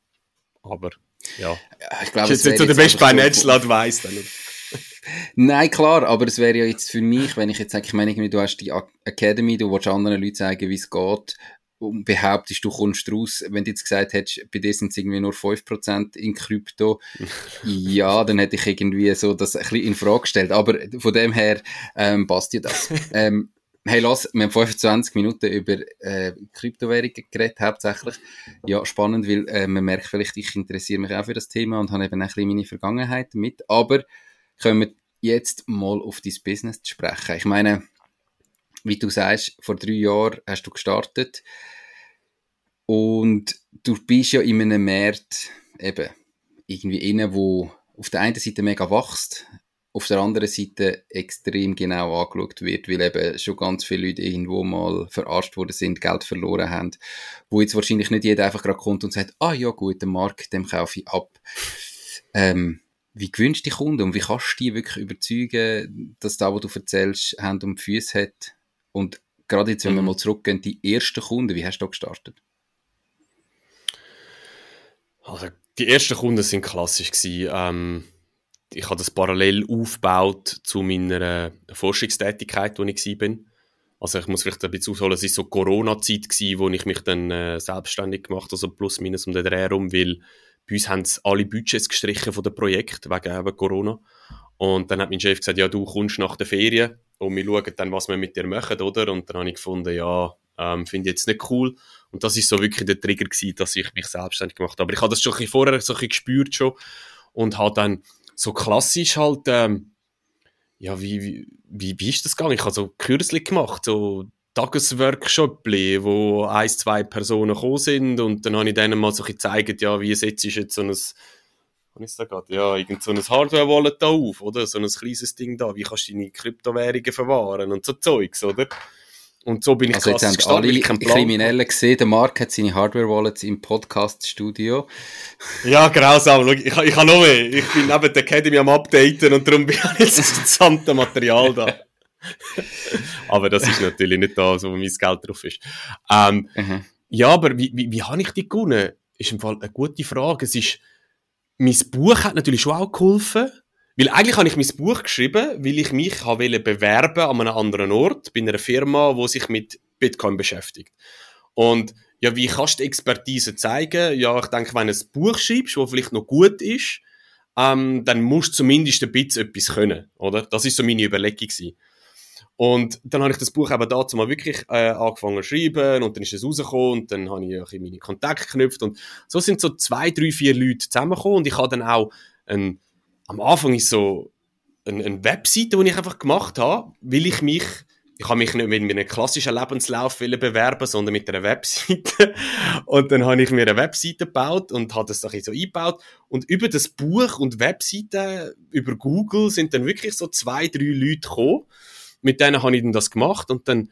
Aber, ja. Ich glaube, ist jetzt, jetzt so der beste Financial Advice dann. Nein, klar, aber es wäre ja jetzt für mich, wenn ich jetzt sage, ich meine, du hast die Academy, du willst anderen Leuten zeigen, wie es geht, und behauptest, du kommst raus, wenn du jetzt gesagt hättest, bei dir sind es irgendwie nur 5% in Krypto, ja, dann hätte ich irgendwie so das ein bisschen in Frage gestellt. Aber von dem her ähm, passt ja das. ähm, hey, lass, wir haben 25 Minuten über äh, Kryptowährungen geredet, hauptsächlich. Ja, spannend, weil äh, man merkt vielleicht, ich interessiere mich auch für das Thema und habe eben ein bisschen meine Vergangenheit mit. Aber können wir jetzt mal auf dein Business zu sprechen. Ich meine, wie du sagst, vor drei Jahren hast du gestartet und du bist ja in einem Markt eben irgendwie innen, wo auf der einen Seite mega wächst, auf der anderen Seite extrem genau angeschaut wird, weil eben schon ganz viele Leute irgendwo mal verarscht worden sind, Geld verloren haben, wo jetzt wahrscheinlich nicht jeder einfach gerade kommt und sagt, ah ja gut, der Markt, dem kaufe ich ab. Ähm, wie gewünscht die Kunden und wie kannst du die wirklich überzeugen, dass da, was du erzählst, Hand und Füße hat? Und gerade jetzt, wenn mhm. wir mal zurückgehen, die ersten Kunden, wie hast du da gestartet? Also, die ersten Kunden sind klassisch gewesen. Ähm, ich habe das parallel aufgebaut zu meiner Forschungstätigkeit, wo ich war. Also ich muss vielleicht ein bisschen ausholen, es war so Corona-Zeit, wo ich mich dann äh, selbstständig gemacht habe, also plus minus um den Dreh herum, weil bei uns haben alle Budgets gestrichen von dem Projekt wegen eben Corona. Und dann hat mein Chef gesagt, ja, du kommst nach der Ferien und wir schauen dann, was wir mit dir machen, oder? Und dann habe ich gefunden, ja, ähm, finde ich jetzt nicht cool. Und das ist so wirklich der Trigger gewesen, dass ich mich selbstständig gemacht habe. Aber ich habe das schon ein bisschen vorher so ein bisschen gespürt schon und habe dann so klassisch halt, ähm, ja, wie, wie, wie, wie ist das gegangen? Ich habe so kürzlich gemacht, so Tagesworkshop, wo ein, zwei Personen gekommen sind und dann habe ich denen mal so ein gezeigt, ja, wie setzt ich jetzt so ein, was ist da gerade? Ja, irgend so ein Hardware-Wallet da auf, oder? So ein kleines Ding da, wie kannst du deine Kryptowährungen verwahren und so Zeugs, oder? Und so bin ich also jetzt haben alle Kriminellen gesehen, der Mark hat seine Hardware-Wallets im Podcast-Studio. Ja, grausam. Ich, ich, ich habe noch mehr. Ich bin neben der Academy am Updaten und darum bin ich jetzt das gesamte Material da. aber das ist natürlich nicht da, wo mein Geld drauf ist. Ähm, mhm. Ja, aber wie, wie, wie habe ich die gewonnen? Ist im Fall eine gute Frage. Es ist, mein Buch hat natürlich schon auch geholfen. Weil eigentlich habe ich mein Buch geschrieben, weil ich mich habe bewerben an einem anderen Ort, bei einer Firma, die sich mit Bitcoin beschäftigt. Und ja, wie kannst du Expertise zeigen? Ja, ich denke, wenn du ein Buch schreibst, das vielleicht noch gut ist, ähm, dann musst du zumindest ein bisschen etwas können, oder? Das ist so meine Überlegung gewesen. Und dann habe ich das Buch eben dazu mal wirklich äh, angefangen zu schreiben und dann ist es rausgekommen und dann habe ich ein meine Kontakte geknüpft und so sind so zwei, drei, vier Leute zusammengekommen und ich habe dann auch ein, am Anfang ist so eine, eine Webseite, die ich einfach gemacht habe, weil ich mich ich habe mich nicht mit einem klassischen Lebenslauf bewerben, sondern mit einer Webseite. Und dann habe ich mir eine Webseite gebaut und habe das so eingebaut. Und über das Buch und Webseite, über Google, sind dann wirklich so zwei, drei Leute gekommen. Mit denen habe ich dann das gemacht. Und dann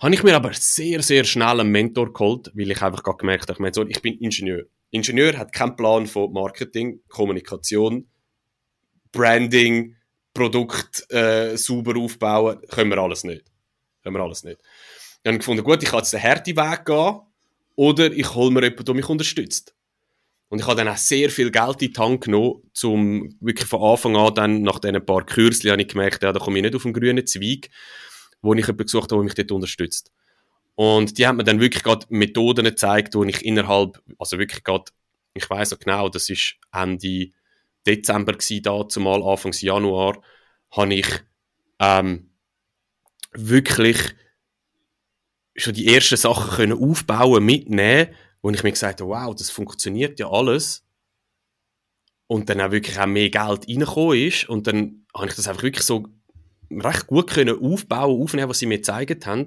habe ich mir aber sehr, sehr schnell einen Mentor geholt, weil ich einfach gemerkt habe, ich, meine, ich bin Ingenieur. Ingenieur hat keinen Plan von Marketing, Kommunikation, Branding, Produkt äh, sauber aufbauen, können wir alles nicht. Können wir alles nicht. Dann habe ich gefunden, gut, ich kann jetzt den harten Weg gehen oder ich hole mir jemanden, der mich unterstützt. Und ich habe dann auch sehr viel Geld in die Hand genommen, um wirklich von Anfang an dann, nach diesen paar Kürzeln, habe ich gemerkt, ja, da komme ich nicht auf einen grünen Zweig, wo ich jemanden gesucht habe, der mich dort unterstützt. Und die haben mir dann wirklich gerade Methoden gezeigt, wo ich innerhalb, also wirklich gerade, ich weiß noch genau, das ist Ende Dezember gewesen, da, zumal Anfang Januar, habe ich ähm, wirklich schon die ersten Sachen können aufbauen, mitnehmen, wo ich mir gesagt habe, wow, das funktioniert ja alles. Und dann auch wirklich auch mehr Geld reingekommen ist. Und dann habe ich das einfach wirklich so recht gut können aufbauen, aufnehmen, was sie mir gezeigt haben.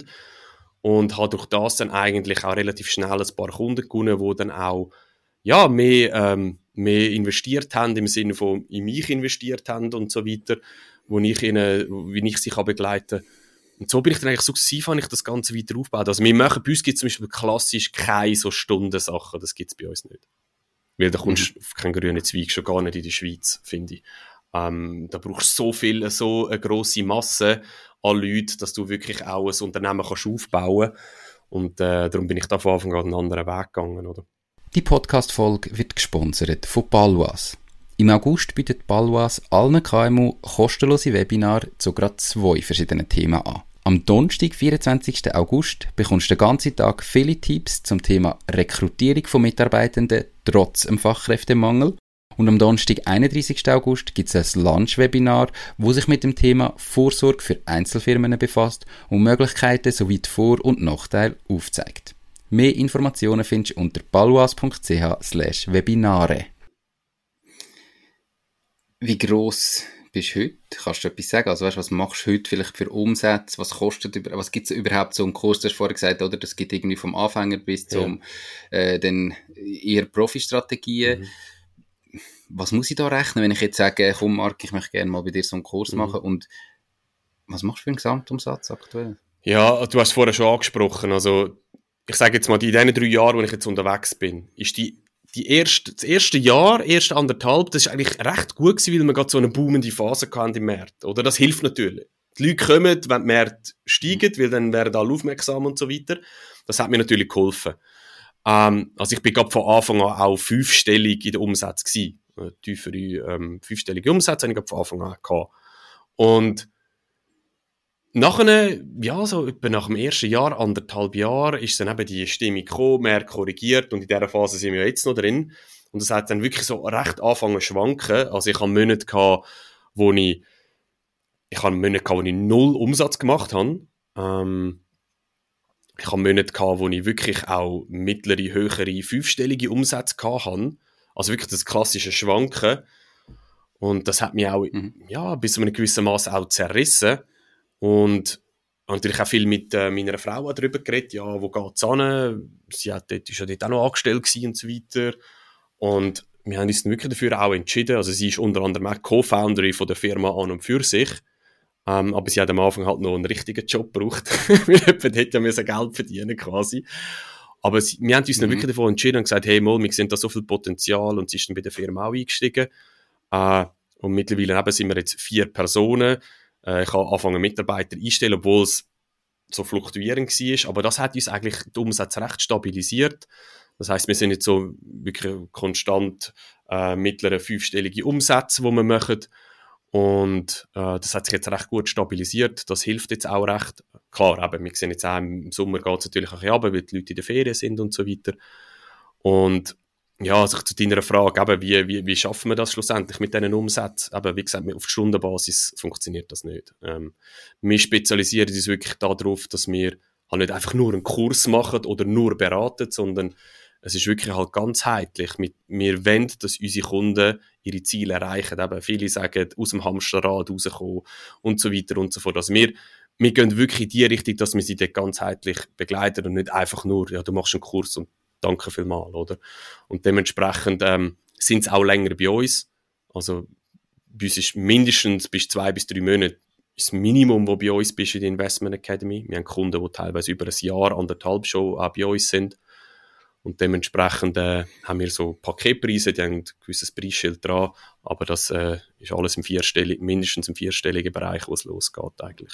Und habe durch das dann eigentlich auch relativ schnell ein paar Kunden gewonnen, die dann auch ja, mehr, ähm, mehr investiert haben, im Sinne von in mich investiert haben und so weiter, wo ich ihnen, wie ich sie begleiten kann. Und so bin ich dann eigentlich sukzessiv, habe ich das Ganze weiter aufgebaut. Also wir machen, bei uns gibt es zum Beispiel klassisch keine so Stundensachen, das gibt es bei uns nicht. Weil da kommst du mhm. auf keinen grünen Zweig, schon gar nicht in der Schweiz, finde ich. Ähm, da brauchst du so viel, so eine grosse Masse an Leuten, dass du wirklich auch ein Unternehmen kannst aufbauen Und äh, darum bin ich da von Anfang an einen anderen Weg gegangen, oder? Die Podcast-Folge wird gesponsert von Balwas. Im August bietet Balwas allen KMU kostenlose Webinare zu gerade zwei verschiedenen Themen an. Am Donnerstag, 24. August, bekommst du den ganzen Tag viele Tipps zum Thema Rekrutierung von Mitarbeitenden trotz dem Fachkräftemangel. Und am Donnerstag, 31. August, gibt es ein Lunch-Webinar, wo sich mit dem Thema Vorsorge für Einzelfirmen befasst und Möglichkeiten sowie die Vor- und Nachteile aufzeigt. Mehr Informationen findest du unter baluas.ch webinare. Wie gross bist heute? Kannst du etwas sagen? Also weißt, was machst du heute vielleicht für Umsätze? Was kostet, was gibt es überhaupt so einen Kurs? Du hast vorher gesagt, oder? Das gibt irgendwie vom Anfänger bis ja. zum, äh, dann eher Profi-Strategien. Mhm. Was muss ich da rechnen, wenn ich jetzt sage, komm Marc, ich möchte gerne mal bei dir so einen Kurs mhm. machen und was machst du für einen Gesamtumsatz aktuell? Ja, du hast vorher schon angesprochen, also ich sage jetzt mal, in diesen drei Jahren, wo ich jetzt unterwegs bin, ist die, die erste, das erste Jahr, erste anderthalb, das ist eigentlich recht gut gewesen, weil wir gerade so eine boomende Phase hatten im März, oder? Das hilft natürlich. Die Leute kommen, wenn die Märkte steigen, weil dann werden alle aufmerksam und so weiter. Das hat mir natürlich geholfen. Ähm, also ich bin gerade von Anfang an auch fünfstellig in der Umsatz gewesen. Äh, tiefere, ähm, fünfstellige Umsätze habe ich von Anfang an gehabt. Und Nachher, ja, so etwa nach dem ersten Jahr, anderthalb Jahr, ist dann eben die Stimmung gekommen, mehr korrigiert und in dieser Phase sind wir jetzt noch drin. Und das hat dann wirklich so recht angefangen zu schwanken. Also ich hatte Monate gehabt, wo ich, ich hatte Monate gehabt, wo ich null Umsatz gemacht habe. Ähm, ich hatte Monate gehabt, wo ich wirklich auch mittlere, höhere, fünfstellige Umsätze hatte. Also wirklich das klassische Schwanken. Und das hat mich auch, mhm. ja, bis zu einem gewissen Maß auch zerrissen. Und natürlich auch viel mit äh, meiner Frau darüber geredet, ja, wo geht's an? Sie hat dort, ist ja dort auch noch angestellt und so weiter. Und wir haben uns dann wirklich dafür auch entschieden. Also sie ist unter anderem auch Co-Founderin von der Firma an und für sich. Ähm, aber sie hat am Anfang halt noch einen richtigen Job gebraucht. Weil jemand hätte ja müssen Geld verdienen quasi. Aber sie, wir haben uns dann mhm. wirklich davon entschieden und gesagt, hey, mal, wir sehen da so viel Potenzial und sie ist dann bei der Firma auch eingestiegen. Äh, und mittlerweile eben sind wir jetzt vier Personen. Äh, ich kann anfangen, Mitarbeiter einstellen, obwohl es so fluktuierend war. Aber das hat uns eigentlich die Umsätze recht stabilisiert. Das heißt, wir sind jetzt so wirklich konstant äh, mittlere fünfstellige Umsätze, die wir machen. Und äh, das hat sich jetzt recht gut stabilisiert. Das hilft jetzt auch recht. Klar, eben, wir sehen jetzt auch im Sommer geht es natürlich auch ein bisschen runter, weil die Leute in der Ferien sind und so weiter. Und ja, also zu deiner Frage, eben, wie, wie, wie schaffen wir das schlussendlich mit diesen Umsätzen? Aber wie gesagt, auf Stundenbasis funktioniert das nicht. Ähm, wir spezialisieren uns wirklich darauf, dass wir halt nicht einfach nur einen Kurs machen oder nur beraten, sondern es ist wirklich halt ganzheitlich. Wir wollen, dass unsere Kunden ihre Ziele erreichen. Eben viele sagen, aus dem Hamsterrad rauskommen und so weiter und so fort. Also wir, wir gehen wirklich in die Richtung, dass wir sie dort ganzheitlich begleiten und nicht einfach nur, ja, du machst einen Kurs und danke vielmals, oder? Und dementsprechend ähm, sind sie auch länger bei uns. Also bei uns ist mindestens bis zwei bis drei Monate das Minimum, das bei uns bist in der Investment Academy. Wir haben Kunden, die teilweise über ein Jahr, anderthalb schon auch bei uns sind. Und dementsprechend äh, haben wir so Paketpreise, die haben ein gewisses Preisschild dran, aber das äh, ist alles im vierstelligen, mindestens im vierstelligen Bereich, wo es losgeht eigentlich.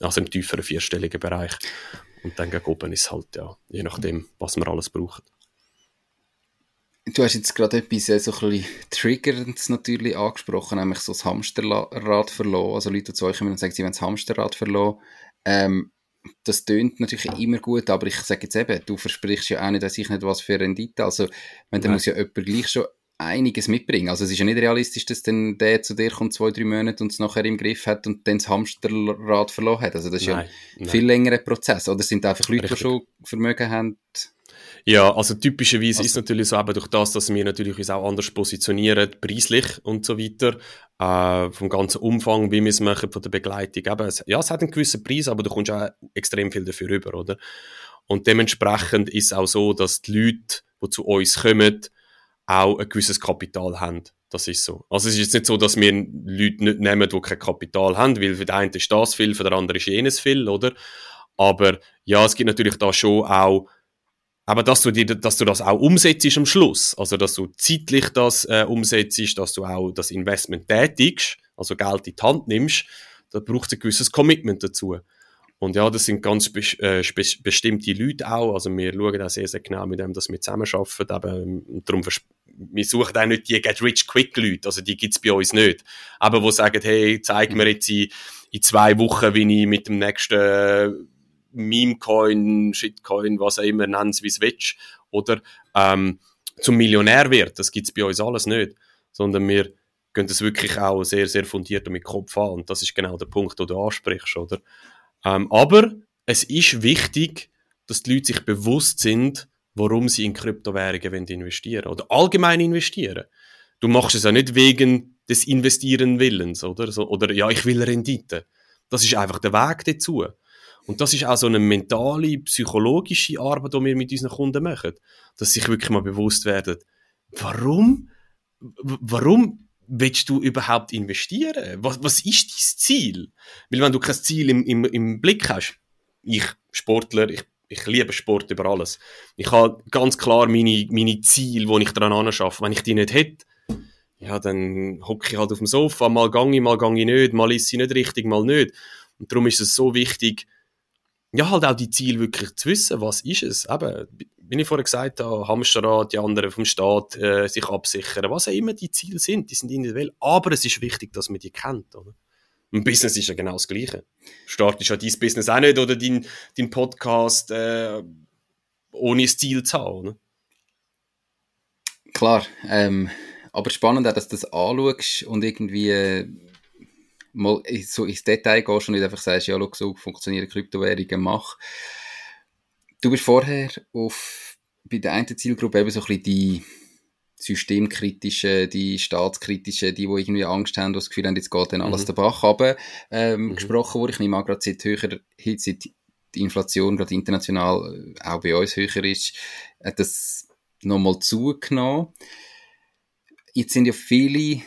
Also im tieferen vierstelligen Bereich. Und dann gegen oben ist halt, ja, je nachdem, was man alles braucht. Du hast jetzt gerade etwas äh, so ein bisschen Triggerndes natürlich angesprochen, nämlich so das Hamsterrad verloren. Also Leute zu euch kommen und sagen, sie wollen das Hamsterrad verloren. Ähm, das tönt natürlich immer gut, aber ich sage jetzt eben, du versprichst ja auch nicht, dass ich nicht was für Rendite. Also, wenn, dann muss ja jemand gleich schon einiges mitbringen. Also es ist ja nicht realistisch, dass dann der zu dir kommt zwei, drei Monate und es nachher im Griff hat und dann das Hamsterrad verloren hat. Also das ist nein, ja ein viel längerer Prozess. Oder sind einfach Leute, Richtig. die schon Vermögen haben? Ja, also typischerweise also. ist es natürlich so, eben durch das, dass wir natürlich uns auch anders positionieren, preislich und so weiter, äh, vom ganzen Umfang, wie wir es machen, von der Begleitung. Eben, es, ja, es hat einen gewissen Preis, aber du kommst auch extrem viel dafür rüber, oder? Und dementsprechend ist es auch so, dass die Leute, die zu uns kommen, auch ein gewisses Kapital haben. Das ist so. Also es ist jetzt nicht so, dass wir Leute nicht nehmen, die kein Kapital haben, weil für den einen ist das viel, für den anderen ist jenes viel, oder? Aber ja, es gibt natürlich da schon auch, aber dass du, dir, dass du das auch umsetzt am Schluss, also dass du zeitlich das äh, umsetzt, dass du auch das Investment tätigst, also Geld in die Hand nimmst, da braucht es ein gewisses Commitment dazu. Und ja, das sind ganz be äh, bestimmte Leute auch. Also wir schauen auch sehr, sehr genau mit dem, dass wir zusammenarbeiten. Eben, und darum wir suchen auch nicht die Get-Rich-Quick-Leute. Also die gibt's bei uns nicht. Aber wo sagen, hey, zeig mir jetzt in, in zwei Wochen, wie ich mit dem nächsten Meme-Coin, Shitcoin, was auch immer, nenn's wie es willst. Oder ähm, zum Millionär wird. Das gibt's bei uns alles nicht. Sondern wir gehen das wirklich auch sehr, sehr fundiert mit Kopf an. Und das ist genau der Punkt, den du ansprichst, oder? Ähm, aber es ist wichtig, dass die Leute sich bewusst sind, warum sie in Kryptowährungen investieren oder allgemein investieren. Du machst es ja nicht wegen des Investieren Willens, oder? So, oder ja, ich will Rendite. Das ist einfach der Weg dazu. Und das ist auch so eine mentale, psychologische Arbeit, die wir mit unseren Kunden machen. Dass sie sich wirklich mal bewusst werden, warum, warum willst du überhaupt investieren? Was, was ist dein Ziel? Weil wenn du kein Ziel im, im, im Blick hast, ich, Sportler, ich, ich liebe Sport über alles. Ich habe ganz klar meine, meine Ziele, die ich daran anschaffe. Wenn ich die nicht hätte, ja, dann hocke ich halt auf dem Sofa, mal gange ich, mal gange ich nicht, mal ist sie nicht richtig, mal nicht. Und darum ist es so wichtig, ja, halt auch die Ziele wirklich zu wissen, was ist es. Eben, wie ich vorher gesagt habe, Hamsterrad, die anderen vom Staat äh, sich absichern, was auch immer die Ziele sind, die sind individuell, aber es ist wichtig, dass man die kennt, oder? Ein Business ist ja genau das Gleiche. Startest ja dein Business auch nicht oder dein, dein Podcast äh, ohne ein Ziel zu haben, oder? Klar, ähm, aber spannend auch, dass du das anschaust und irgendwie äh, mal so ins Detail gehst und nicht einfach sagst, ja, schau, so funktionieren Kryptowährungen, mach. Du bist vorher auf, bei der einen Zielgruppe eben so ein bisschen die systemkritischen, die staatskritischen, die, die irgendwie Angst haben, die das Gefühl haben, jetzt geht dann alles mhm. den Bach runter, ähm, mhm. gesprochen wurde. Ich nehme an, gerade seit höher, seit die Inflation gerade international äh, auch bei uns höher ist, hat das nochmal zugenommen. Jetzt sind ja viele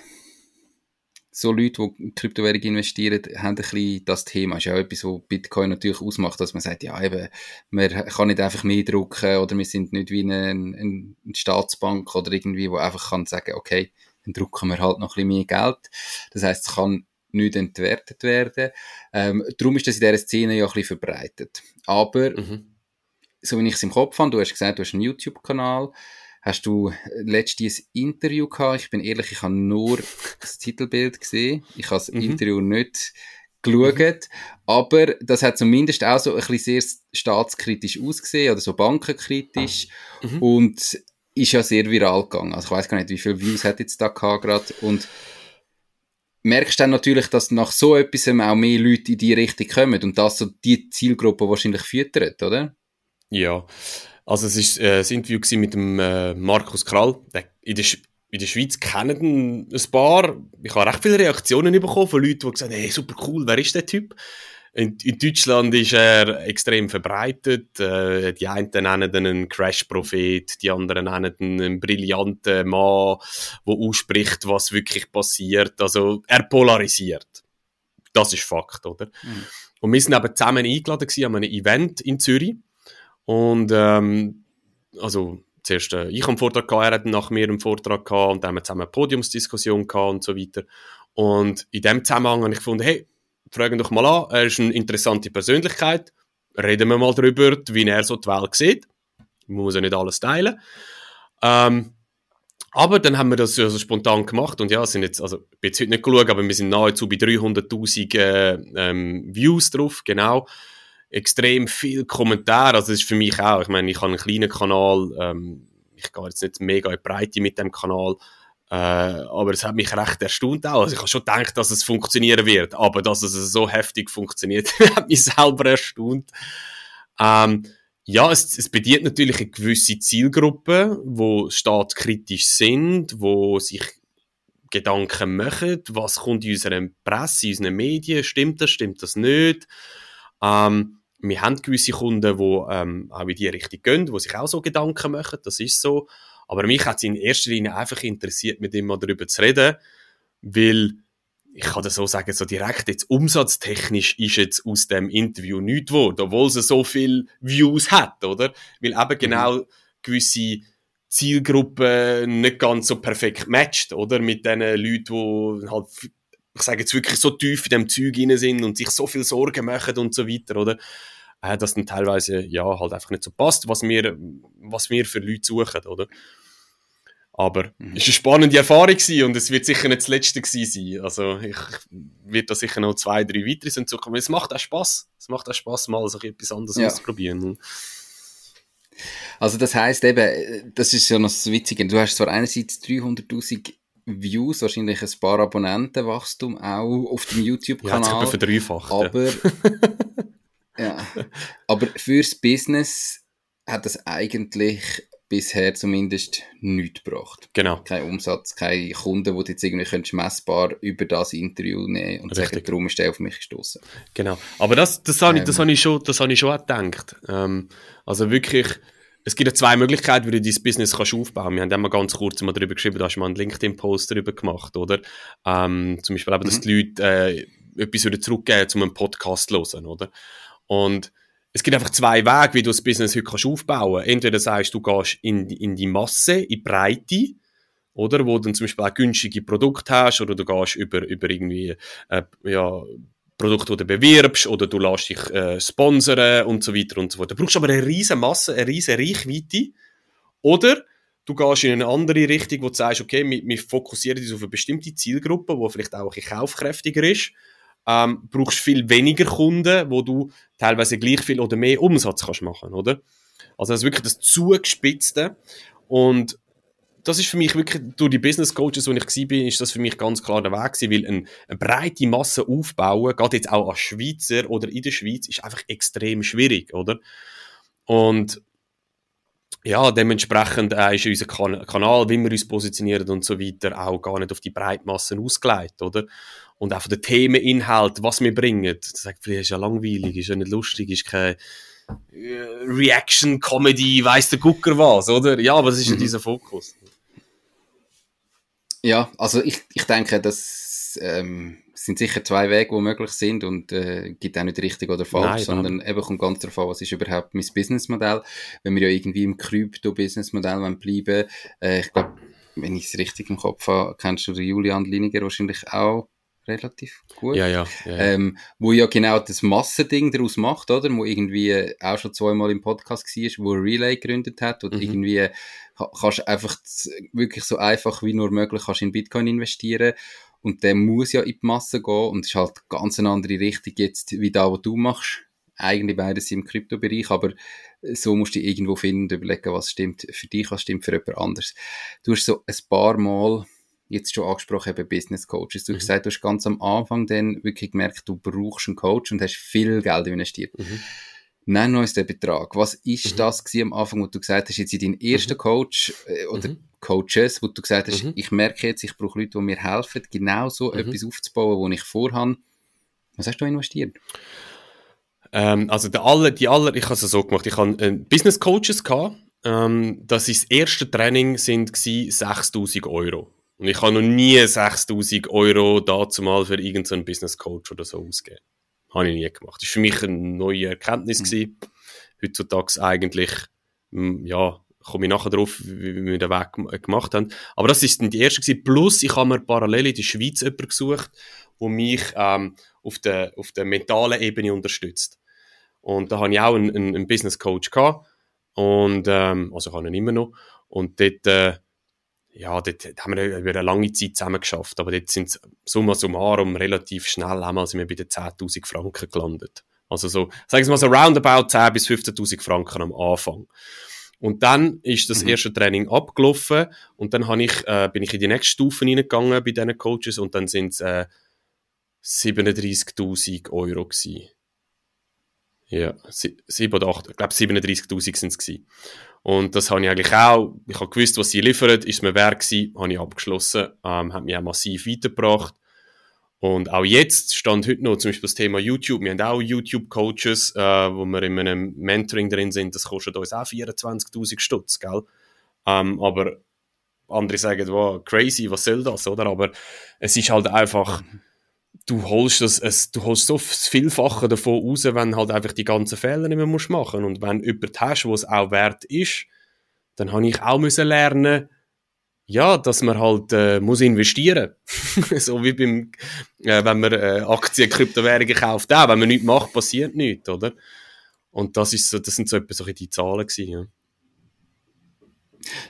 so Leute, die in Kryptowährung investieren, haben ein bisschen das Thema. Das ist ja auch etwas, was Bitcoin natürlich ausmacht, dass man sagt, ja eben, man kann nicht einfach mehr drucken oder wir sind nicht wie eine, eine Staatsbank oder irgendwie, wo einfach kann sagen, okay, dann drucken wir halt noch ein bisschen mehr Geld. Das heißt, es kann nicht entwertet werden. Ähm, darum ist das in dieser Szene ja ein bisschen verbreitet. Aber, mhm. so wie ich es im Kopf habe, du hast gesagt, du hast einen YouTube-Kanal, hast du letztes Interview gehabt. Ich bin ehrlich, ich habe nur das Titelbild gesehen. Ich habe das mhm. Interview nicht geschaut. Mhm. Aber das hat zumindest auch so ein bisschen sehr staatskritisch ausgesehen oder so bankenkritisch. Mhm. Und ist ja sehr viral gegangen. Also ich weiß gar nicht, wie viele Views hat jetzt da gerade und merkst dann natürlich, dass nach so etwas auch mehr Leute in die Richtung kommen und das so die Zielgruppe wahrscheinlich füttert, oder? Ja, also es ist äh, das Interview mit dem äh, Markus Krall. in, der in der Schweiz kennen ein paar. Ich habe recht viele Reaktionen bekommen von Leuten, die gesagt haben, hey, super cool, wer ist der Typ? In, in Deutschland ist er extrem verbreitet. Äh, die einen nennen ihn einen Crash-Prophet, die anderen nennen ihn einen brillanten Mann, der ausspricht, was wirklich passiert. Also er polarisiert. Das ist Fakt, oder? Mhm. Und wir sind eben zusammen eingeladen an einem Event in Zürich. Und ähm, also zuerst äh, ich am Vortrag gehabt, er hat nach mir einen Vortrag gehabt und dann haben wir zusammen eine Podiumsdiskussion gehabt und so weiter. Und in dem Zusammenhang habe ich gefunden, hey, fragen doch mal an, er ist eine interessante Persönlichkeit, reden wir mal darüber, wie er so die Welt sieht. Man muss ja nicht alles teilen. Ähm, aber dann haben wir das also spontan gemacht und ja, sind jetzt, also ich bin jetzt heute nicht geschaut, aber wir sind nahezu bei 300'000 äh, ähm, Views drauf, genau. Extrem viel Kommentare, also das ist für mich auch, ich meine, ich habe einen kleinen Kanal, ähm, ich gehe jetzt nicht mega in die Breite mit dem Kanal, äh, aber es hat mich recht erstaunt auch. Also ich habe schon gedacht, dass es funktionieren wird, aber dass es so heftig funktioniert, hat mich selber erstaunt. Ähm, ja, es, es bedient natürlich eine gewisse Zielgruppe, wo staatskritisch sind, wo sich Gedanken machen, was kommt in unserer Presse, in unseren Medien, stimmt das, stimmt das nicht. Ähm, wir haben gewisse Kunden, die ähm, auch in die Richtung gehen, die sich auch so Gedanken machen, das ist so. Aber mich hat es in erster Linie einfach interessiert, mit ihm mal darüber zu reden, weil ich kann das so sagen, so direkt jetzt umsatztechnisch ist jetzt aus dem Interview nichts geworden, obwohl es so viele Views hat, oder? Weil eben mhm. genau gewisse Zielgruppen nicht ganz so perfekt matcht, oder? Mit den Leuten, die halt, ich sage jetzt wirklich so tief in dem Zeug rein sind und sich so viel Sorgen machen und so weiter, oder? Äh, dass dann teilweise, ja, halt einfach nicht so passt, was wir, was wir für Leute suchen, oder? Aber mhm. es war eine spannende Erfahrung gewesen und es wird sicher nicht das letzte gewesen sein. Also ich, werde da sicher noch zwei, drei weitere hinzukommen. Es macht auch Spaß. Es macht auch Spaß, mal so etwas anderes ja. auszuprobieren. Also das heißt eben, das ist ja noch das Witzige. Du hast zwar einerseits 300.000 Views, wahrscheinlich ein paar Abonnentenwachstum auch auf dem YouTube-Kanal. Ja, verdreifacht. Aber, ja. ja. aber fürs Business hat das eigentlich bisher zumindest nichts gebracht. Genau. Kein Umsatz, keine Kunden, die du jetzt irgendwie könntest messbar über das Interview nehmen und Richtig. sagen, darum ist der auf mich gestoßen. Genau. Aber das, das habe ich, das ähm. habe ich schon, das habe ich schon gedacht. Ähm, also wirklich, es gibt ja zwei Möglichkeiten, wie du dein Business kannst aufbauen Wir haben einmal ganz kurz mal darüber geschrieben, da hast du mal einen LinkedIn-Post darüber gemacht, oder? Ähm, zum Beispiel eben, dass mhm. die Leute äh, etwas wieder zurückgeben, um einen Podcast zu hören, oder? Und es gibt einfach zwei Wege, wie du das Business heute kannst aufbauen kannst. Entweder sagst du, gehst in, in die Masse, in die Breite, oder? Wo du dann zum Beispiel auch günstige Produkte hast, oder du gehst über, über irgendwie, äh, ja, Produkte, die du bewirbst, oder du lässt dich äh, sponsern und so weiter und so fort. Du brauchst aber eine riesige Masse, eine riesige Reichweite. Oder du gehst in eine andere Richtung, wo du sagst, okay, wir, wir fokussieren uns auf eine bestimmte Zielgruppe, die vielleicht auch ein bisschen kaufkräftiger ist ähm, brauchst viel weniger Kunden, wo du teilweise gleich viel oder mehr Umsatz kannst machen, oder? Also das ist wirklich das Zugespitzte und das ist für mich wirklich, durch die Business Coaches, wo ich war, bin, ist das für mich ganz klar der Weg gewesen, weil ein, eine breite Masse aufbauen, gerade jetzt auch als Schweizer oder in der Schweiz, ist einfach extrem schwierig, oder? Und ja, dementsprechend äh, ist unser kan Kanal, wie wir uns positionieren und so weiter, auch gar nicht auf die Breitmassen ausgelegt, oder? Und auch von den Themeninhalt, was wir bringen. Das sagt vielleicht, ist ja langweilig, ist ja nicht lustig, ist kein äh, Reaction, Comedy, weiss der Gucker was, oder? Ja, aber das ist mhm. dieser Fokus. Ja, also ich, ich denke, das ähm, sind sicher zwei Wege, die möglich sind und äh, gibt auch nicht richtig oder falsch, Nein, sondern eben kommt ganz darauf an, was ist überhaupt mein Businessmodell. Wenn wir ja irgendwie im Krypto-Businessmodell bleiben, äh, ich glaube, wenn ich es richtig im Kopf habe, kennst du den Julian Liniger wahrscheinlich auch relativ gut. Ja, ja. ja, ja. Ähm, wo ja genau das Massending daraus macht, oder? Wo irgendwie auch schon zweimal im Podcast war, wo Relay gegründet hat und mhm. irgendwie kannst einfach wirklich so einfach wie nur möglich kannst in Bitcoin investieren und der muss ja in die Masse gehen und ist halt ganz eine andere Richtung jetzt wie da, was du machst eigentlich beides im Kryptobereich, aber so musst du irgendwo finden, überlegen, was stimmt für dich, was stimmt für jemand anderes. Du hast so ein paar Mal jetzt schon angesprochen, eben Business Coaches. Du hast mhm. gesagt, du hast ganz am Anfang dann wirklich gemerkt, du brauchst einen Coach und hast viel Geld investiert. Mhm. Nenn uns den Betrag. Was ist mhm. das am Anfang, wo du gesagt hast, jetzt in deinen ersten mhm. Coach äh, oder mhm. Coaches, wo du gesagt hast, mhm. ich merke jetzt, ich brauche Leute, die mir helfen, genau so etwas aufzubauen, was ich vorhabe. Was hast du investiert? Ähm, also der aller, die aller, ich habe es so gemacht, ich habe äh, Business Coaches gehabt. Ähm, das ist das erste Training sind 6000 Euro. Und ich habe noch nie 6000 Euro dazu mal für irgendeinen Business Coach oder so ausgegeben. Habe ich nie gemacht. Das war für mich eine neue Erkenntnis. Mhm. Gewesen. Heutzutage eigentlich, hm, ja, komme ich nachher drauf, wie wir den Weg gemacht haben. Aber das ist die erste gewesen. Plus, ich habe mir parallel in der Schweiz jemanden gesucht, der mich ähm, auf, der, auf der mentalen Ebene unterstützt. Und da habe ich auch einen, einen, einen Business Coach gehabt. Und, ähm, also ich habe ihn immer noch. Und dort, äh, ja, dort haben wir über eine lange Zeit zusammen geschafft, aber dort sind summa summarum relativ schnell einmal sind wir bei den 10.000 Franken gelandet. Also so, sagen wir mal so roundabout 10.000 bis 15.000 Franken am Anfang. Und dann ist das mhm. erste Training abgelaufen und dann habe ich, äh, bin ich in die nächste Stufe reingegangen bei diesen Coaches und dann sind es äh, 37.000 Euro gewesen. Ja, 7 oder 8, ich glaube 37.000 sind es. Und das habe ich eigentlich auch, ich habe gewusst, was sie liefern, ist mir wert gewesen, habe ich abgeschlossen, ähm, hat mich auch massiv weitergebracht. Und auch jetzt stand heute noch zum Beispiel das Thema YouTube. Wir haben auch YouTube-Coaches, äh, wo wir in einem Mentoring drin sind. Das kostet uns auch 24.000 Stutz, gell? Ähm, aber andere sagen, wow, crazy, was soll das, oder? Aber es ist halt einfach, du holst das, es, du holst so Vielfache davon raus, wenn halt einfach die ganzen Fehler nicht mehr musst machen Und wenn du jemanden hast, wo es auch wert ist, dann habe ich auch müssen lernen, ja, dass man halt äh, muss investieren. so wie beim, äh, wenn man äh, Aktien, Kryptowährungen kauft, auch wenn man nichts macht, passiert nichts, oder? Und das ist so, das sind so etwa so die Zahlen gewesen, ja.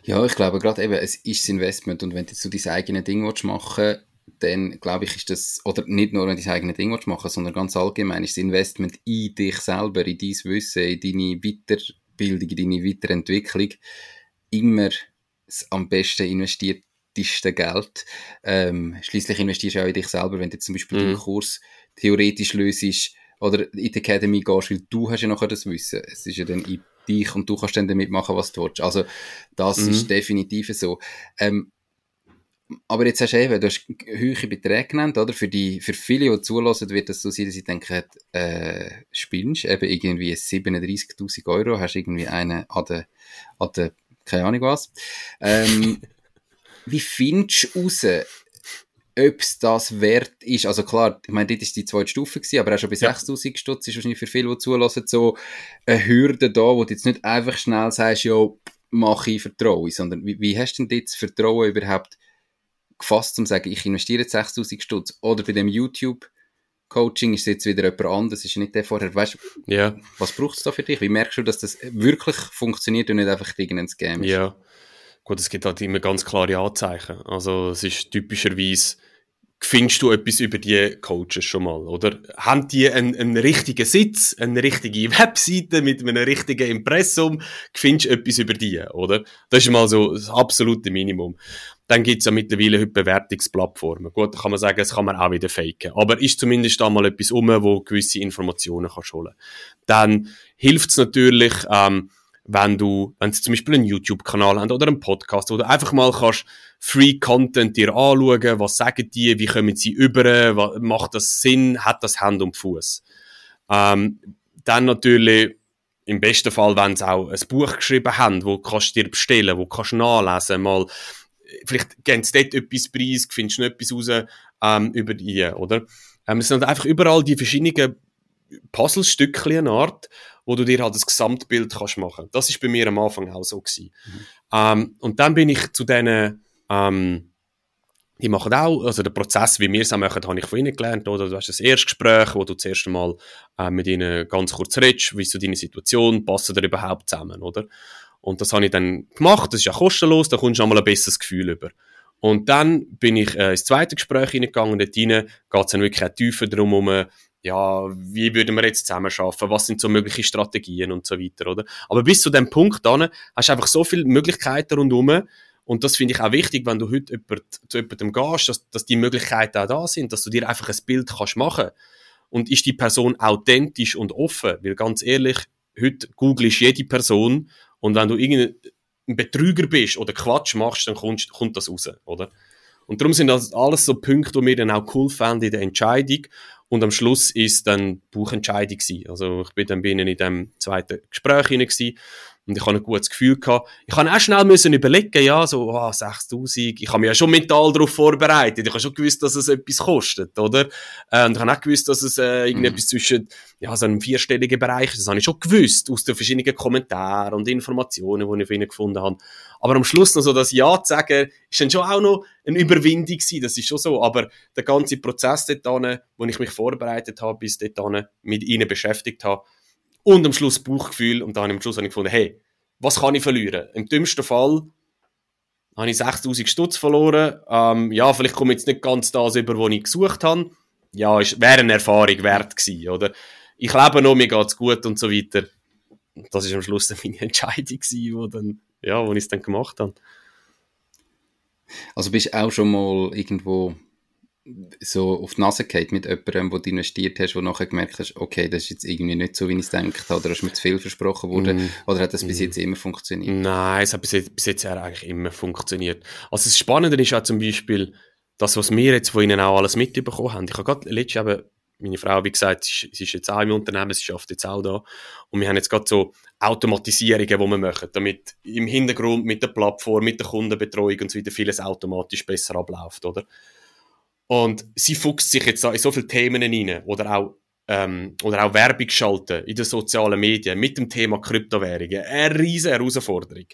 Ja, ich glaube gerade eben, es ist das Investment und wenn du so dein eigenes Ding machen willst, dann glaube ich, ist das, oder nicht nur, wenn du das eigene Ding machen sondern ganz allgemein ist das Investment in dich selber, in dein Wissen, in deine Weiterbildung, in deine Weiterentwicklung immer das am besten investierteste Geld. Ähm, Schließlich investierst du auch in dich selber, wenn du zum Beispiel mhm. den Kurs theoretisch löst oder in die Academy gehst, weil du hast ja nachher das Wissen. Es ist ja dann in dich und du kannst dann damit machen, was du willst. Also das mhm. ist definitiv so. Ähm, aber jetzt hast du eben, du hast höhere Beträge genannt, oder? Für die, für viele, die zulassen, wird das so sein, dass sie denken, äh, spinnst, eben irgendwie 37.000 Euro, hast irgendwie einen an der, an der, keine Ahnung was. Ähm, wie findest du raus, ob es das wert ist? Also klar, ich meine, das ist die zweite Stufe gewesen, aber auch schon bei ja. 6.000 Stutz ist wahrscheinlich für viele, die zulassen, so eine Hürde da, wo du jetzt nicht einfach schnell sagst, ja, mache ich Vertrauen, sondern wie, wie hast du denn jetzt Vertrauen überhaupt gefasst, um zu sagen, ich investiere jetzt 6000 Stutz. Oder bei dem YouTube Coaching ist es jetzt wieder jemand anderes, ist nicht der vorher. Weißt du, yeah. was braucht es da für dich? Wie merkst du, dass das wirklich funktioniert und nicht einfach irgendein Scam ist? Ja, gut, es gibt halt immer ganz klare Anzeichen. Also es ist typischerweise findest du etwas über die Coaches schon mal, oder? Haben die einen, einen richtigen Sitz, eine richtige Webseite mit einem richtigen Impressum? Findest du etwas über die, oder? Das ist mal so das absolute Minimum. Dann gibt's ja mittlerweile heute Bewertungsplattformen. Gut, da kann man sagen, das kann man auch wieder faken. Aber ist zumindest da mal etwas um, wo gewisse Informationen kannst holen. Dann hilft's natürlich, ähm, wenn du, wenn sie zum Beispiel einen YouTube-Kanal haben oder einen Podcast, oder einfach mal kannst Free Content dir anschauen, was sagen die, wie kommen sie über, macht das Sinn, hat das Hand und Fuß. Ähm, dann natürlich im besten Fall, wenn sie auch ein Buch geschrieben haben, wo kannst du dir bestellen, wo kannst du nachlesen, mal vielleicht geben sie dort etwas preis, findest du noch etwas raus ähm, über die, oder? Ähm, es sind einfach überall die verschiedenen Puzzlestückchen eine Art, wo du dir halt das Gesamtbild kannst machen. Das ist bei mir am Anfang auch so gewesen. Mhm. Ähm, und dann bin ich zu denen, ähm, die machen auch, also der Prozess, wie wir es auch machen, habe ich von ihnen gelernt, oder? Du hast das erste Gespräch, wo du zuerst einmal äh, mit ihnen ganz kurz redest, wie ist so deine Situation, passen da überhaupt zusammen, oder? Und das habe ich dann gemacht, das ist ja kostenlos, da kommst du einmal ein besseres Gefühl über. Und dann bin ich äh, ins zweite Gespräch hineingegangen, dort rein geht es dann wirklich tiefer darum, um, ja, wie würden wir jetzt zusammen schaffen? Was sind so mögliche Strategien und so weiter, oder? Aber bis zu dem Punkt dann hast du einfach so viele Möglichkeiten rundherum. Und das finde ich auch wichtig, wenn du heute jemand, zu jemandem gehst, dass, dass die Möglichkeiten auch da sind, dass du dir einfach ein Bild kannst machen. Und ist die Person authentisch und offen? Weil ganz ehrlich, heute googelst jede Person und wenn du irgendein Betrüger bist oder Quatsch machst, dann kommt, kommt das raus, oder? Und darum sind das alles so Punkte, die mir dann auch cool fanden in der Entscheidung. Und am Schluss ist dann Buchentscheidung gewesen. Also ich bin dann bin in dem zweiten Gespräch hinein und ich habe ein gutes Gefühl gehabt. Ich habe auch schnell müssen überlegen, ja, so, ah, 6000. Ich habe mich ja schon mental darauf vorbereitet. Ich habe schon gewusst, dass es etwas kostet, oder? Äh, und ich habe auch gewusst, dass es äh, irgendetwas mhm. zwischen, ja, so einem vierstelligen Bereich ist. Das habe ich schon gewusst, aus den verschiedenen Kommentaren und Informationen, die ich von ihnen gefunden habe. Aber am Schluss noch so das Ja zu sagen, ist dann schon auch noch eine Überwindung gewesen. Das ist schon so. Aber der ganze Prozess dort wo ich mich vorbereitet habe, bis dort mit ihnen beschäftigt habe, und am Schluss Bauchgefühl. Und dann am Schluss habe ich gefunden, hey, was kann ich verlieren? Im dümmsten Fall habe ich 6000 Stutz verloren. Ähm, ja, vielleicht komme ich jetzt nicht ganz das über, was ich gesucht habe. Ja, es wäre eine Erfahrung wert gewesen, oder? Ich lebe noch, mir geht's gut und so weiter. Das ist am Schluss dann meine Entscheidung gewesen, wo dann, ja, wo ich es dann gemacht habe. Also bist du auch schon mal irgendwo so auf die Nase geht mit jemandem, wo du investiert hast, wo nachher gemerkt hast, okay, das ist jetzt irgendwie nicht so, wie ich es gedacht habe, oder hast mir zu viel versprochen worden, mm. oder hat das bis mm. jetzt immer funktioniert? Nein, es hat bis jetzt, bis jetzt eigentlich immer funktioniert. Also das Spannende ist auch zum Beispiel, das, was wir jetzt von ihnen auch alles mitbekommen haben. Ich habe gerade letztes Jahr meine Frau, wie gesagt, sie ist jetzt auch im Unternehmen, sie schafft jetzt auch da. Und wir haben jetzt gerade so Automatisierungen, die wir machen, damit im Hintergrund mit der Plattform, mit der Kundenbetreuung und so weiter vieles automatisch besser abläuft, oder? Und sie fuchst sich jetzt in so viele Themen rein oder auch, ähm, oder auch Werbung schalten in den sozialen Medien mit dem Thema Kryptowährungen. Eine riesige Herausforderung.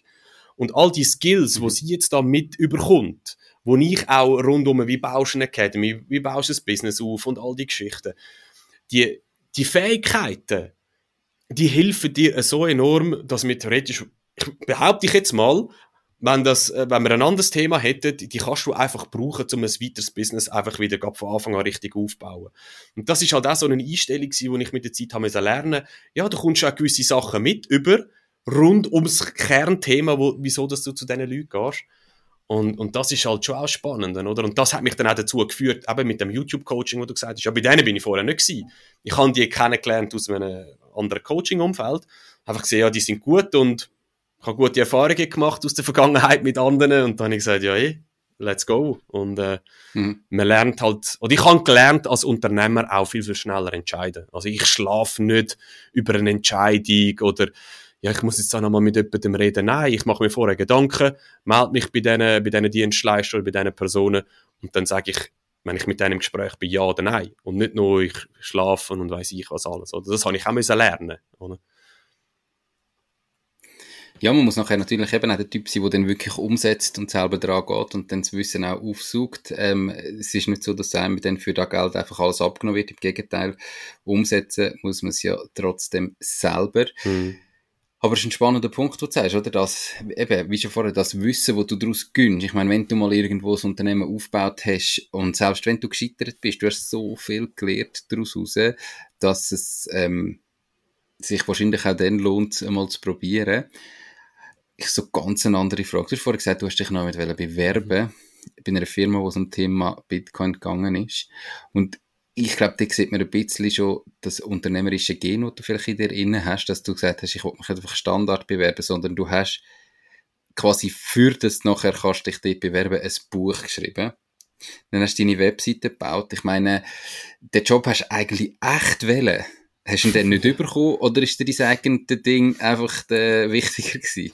Und all die Skills, mhm. sie jetzt da mit überkommt, wo ich auch rundum, wie baust du eine Academy, wie baust du ein Business auf und all die Geschichten, die, die Fähigkeiten, die helfen dir so enorm, dass wir theoretisch, ich behaupte ich jetzt mal, wenn, das, äh, wenn wir ein anderes Thema hätten, die kannst du einfach brauchen, um ein weiteres Business einfach wieder von Anfang an richtig aufzubauen. Und das ist halt auch so eine Einstellung, die ich mit der Zeit habe lernen Ja, du kommst auch gewisse Sachen mit über, rund ums Kernthema, wo, wieso dass du zu diesen Leuten gehst. Und, und das ist halt schon auch spannend, oder? Und das hat mich dann auch dazu geführt, eben mit dem YouTube-Coaching, wo du gesagt hast, ja, bei denen bin ich vorher nicht gewesen. Ich habe die kennengelernt aus einem anderen Coaching-Umfeld. Einfach gesehen, ja, die sind gut und ich habe gute Erfahrungen gemacht aus der Vergangenheit mit anderen und dann habe ich gesagt, ja, ey, let's go. Und äh, mhm. man lernt halt, oder ich habe gelernt, als Unternehmer auch viel, viel schneller entscheiden. Also ich schlafe nicht über eine Entscheidung oder ja, ich muss jetzt auch nochmal mit jemandem reden. Nein, ich mache mir vorher Gedanken, melde mich bei diesen, bei diesen Dienstleistern oder bei diesen Personen und dann sage ich, wenn ich mit denen im Gespräch bin, ja oder nein. Und nicht nur, ich schlafe und weiß ich was alles. Oder? Das habe ich auch müssen lernen. Oder? Ja, man muss nachher natürlich eben auch der Typ sein, der dann wirklich umsetzt und selber dran geht und dann das Wissen auch aufsucht. Ähm, es ist nicht so, dass einem dann für das Geld einfach alles abgenommen wird. Im Gegenteil, umsetzen muss man es ja trotzdem selber. Mhm. Aber es ist ein spannender Punkt, den du sagst, oder? Das, eben, wie schon vorher, das Wissen, das du daraus gönnst. Ich meine, wenn du mal irgendwo ein Unternehmen aufgebaut hast und selbst wenn du gescheitert bist, du hast so viel gelernt daraus raus, dass es ähm, sich wahrscheinlich auch dann lohnt, einmal zu probieren ich so ganz eine andere Frage. Du hast vorhin gesagt, du hast dich noch mit bewerben bei einer Firma, wo es um Thema Bitcoin gegangen ist. Und ich glaube, da sieht man ein bisschen schon das unternehmerische Gen, das du vielleicht in dir inne hast, dass du gesagt hast, ich will mich nicht einfach Standard bewerben, sondern du hast quasi für das nachher kannst dich dort bewerben, ein Buch geschrieben. Dann hast du deine Webseite gebaut. Ich meine, den Job hast du eigentlich echt wählen. Hast du ihn dann nicht bekommen oder ist dir dein eigenes Ding einfach wichtiger gewesen?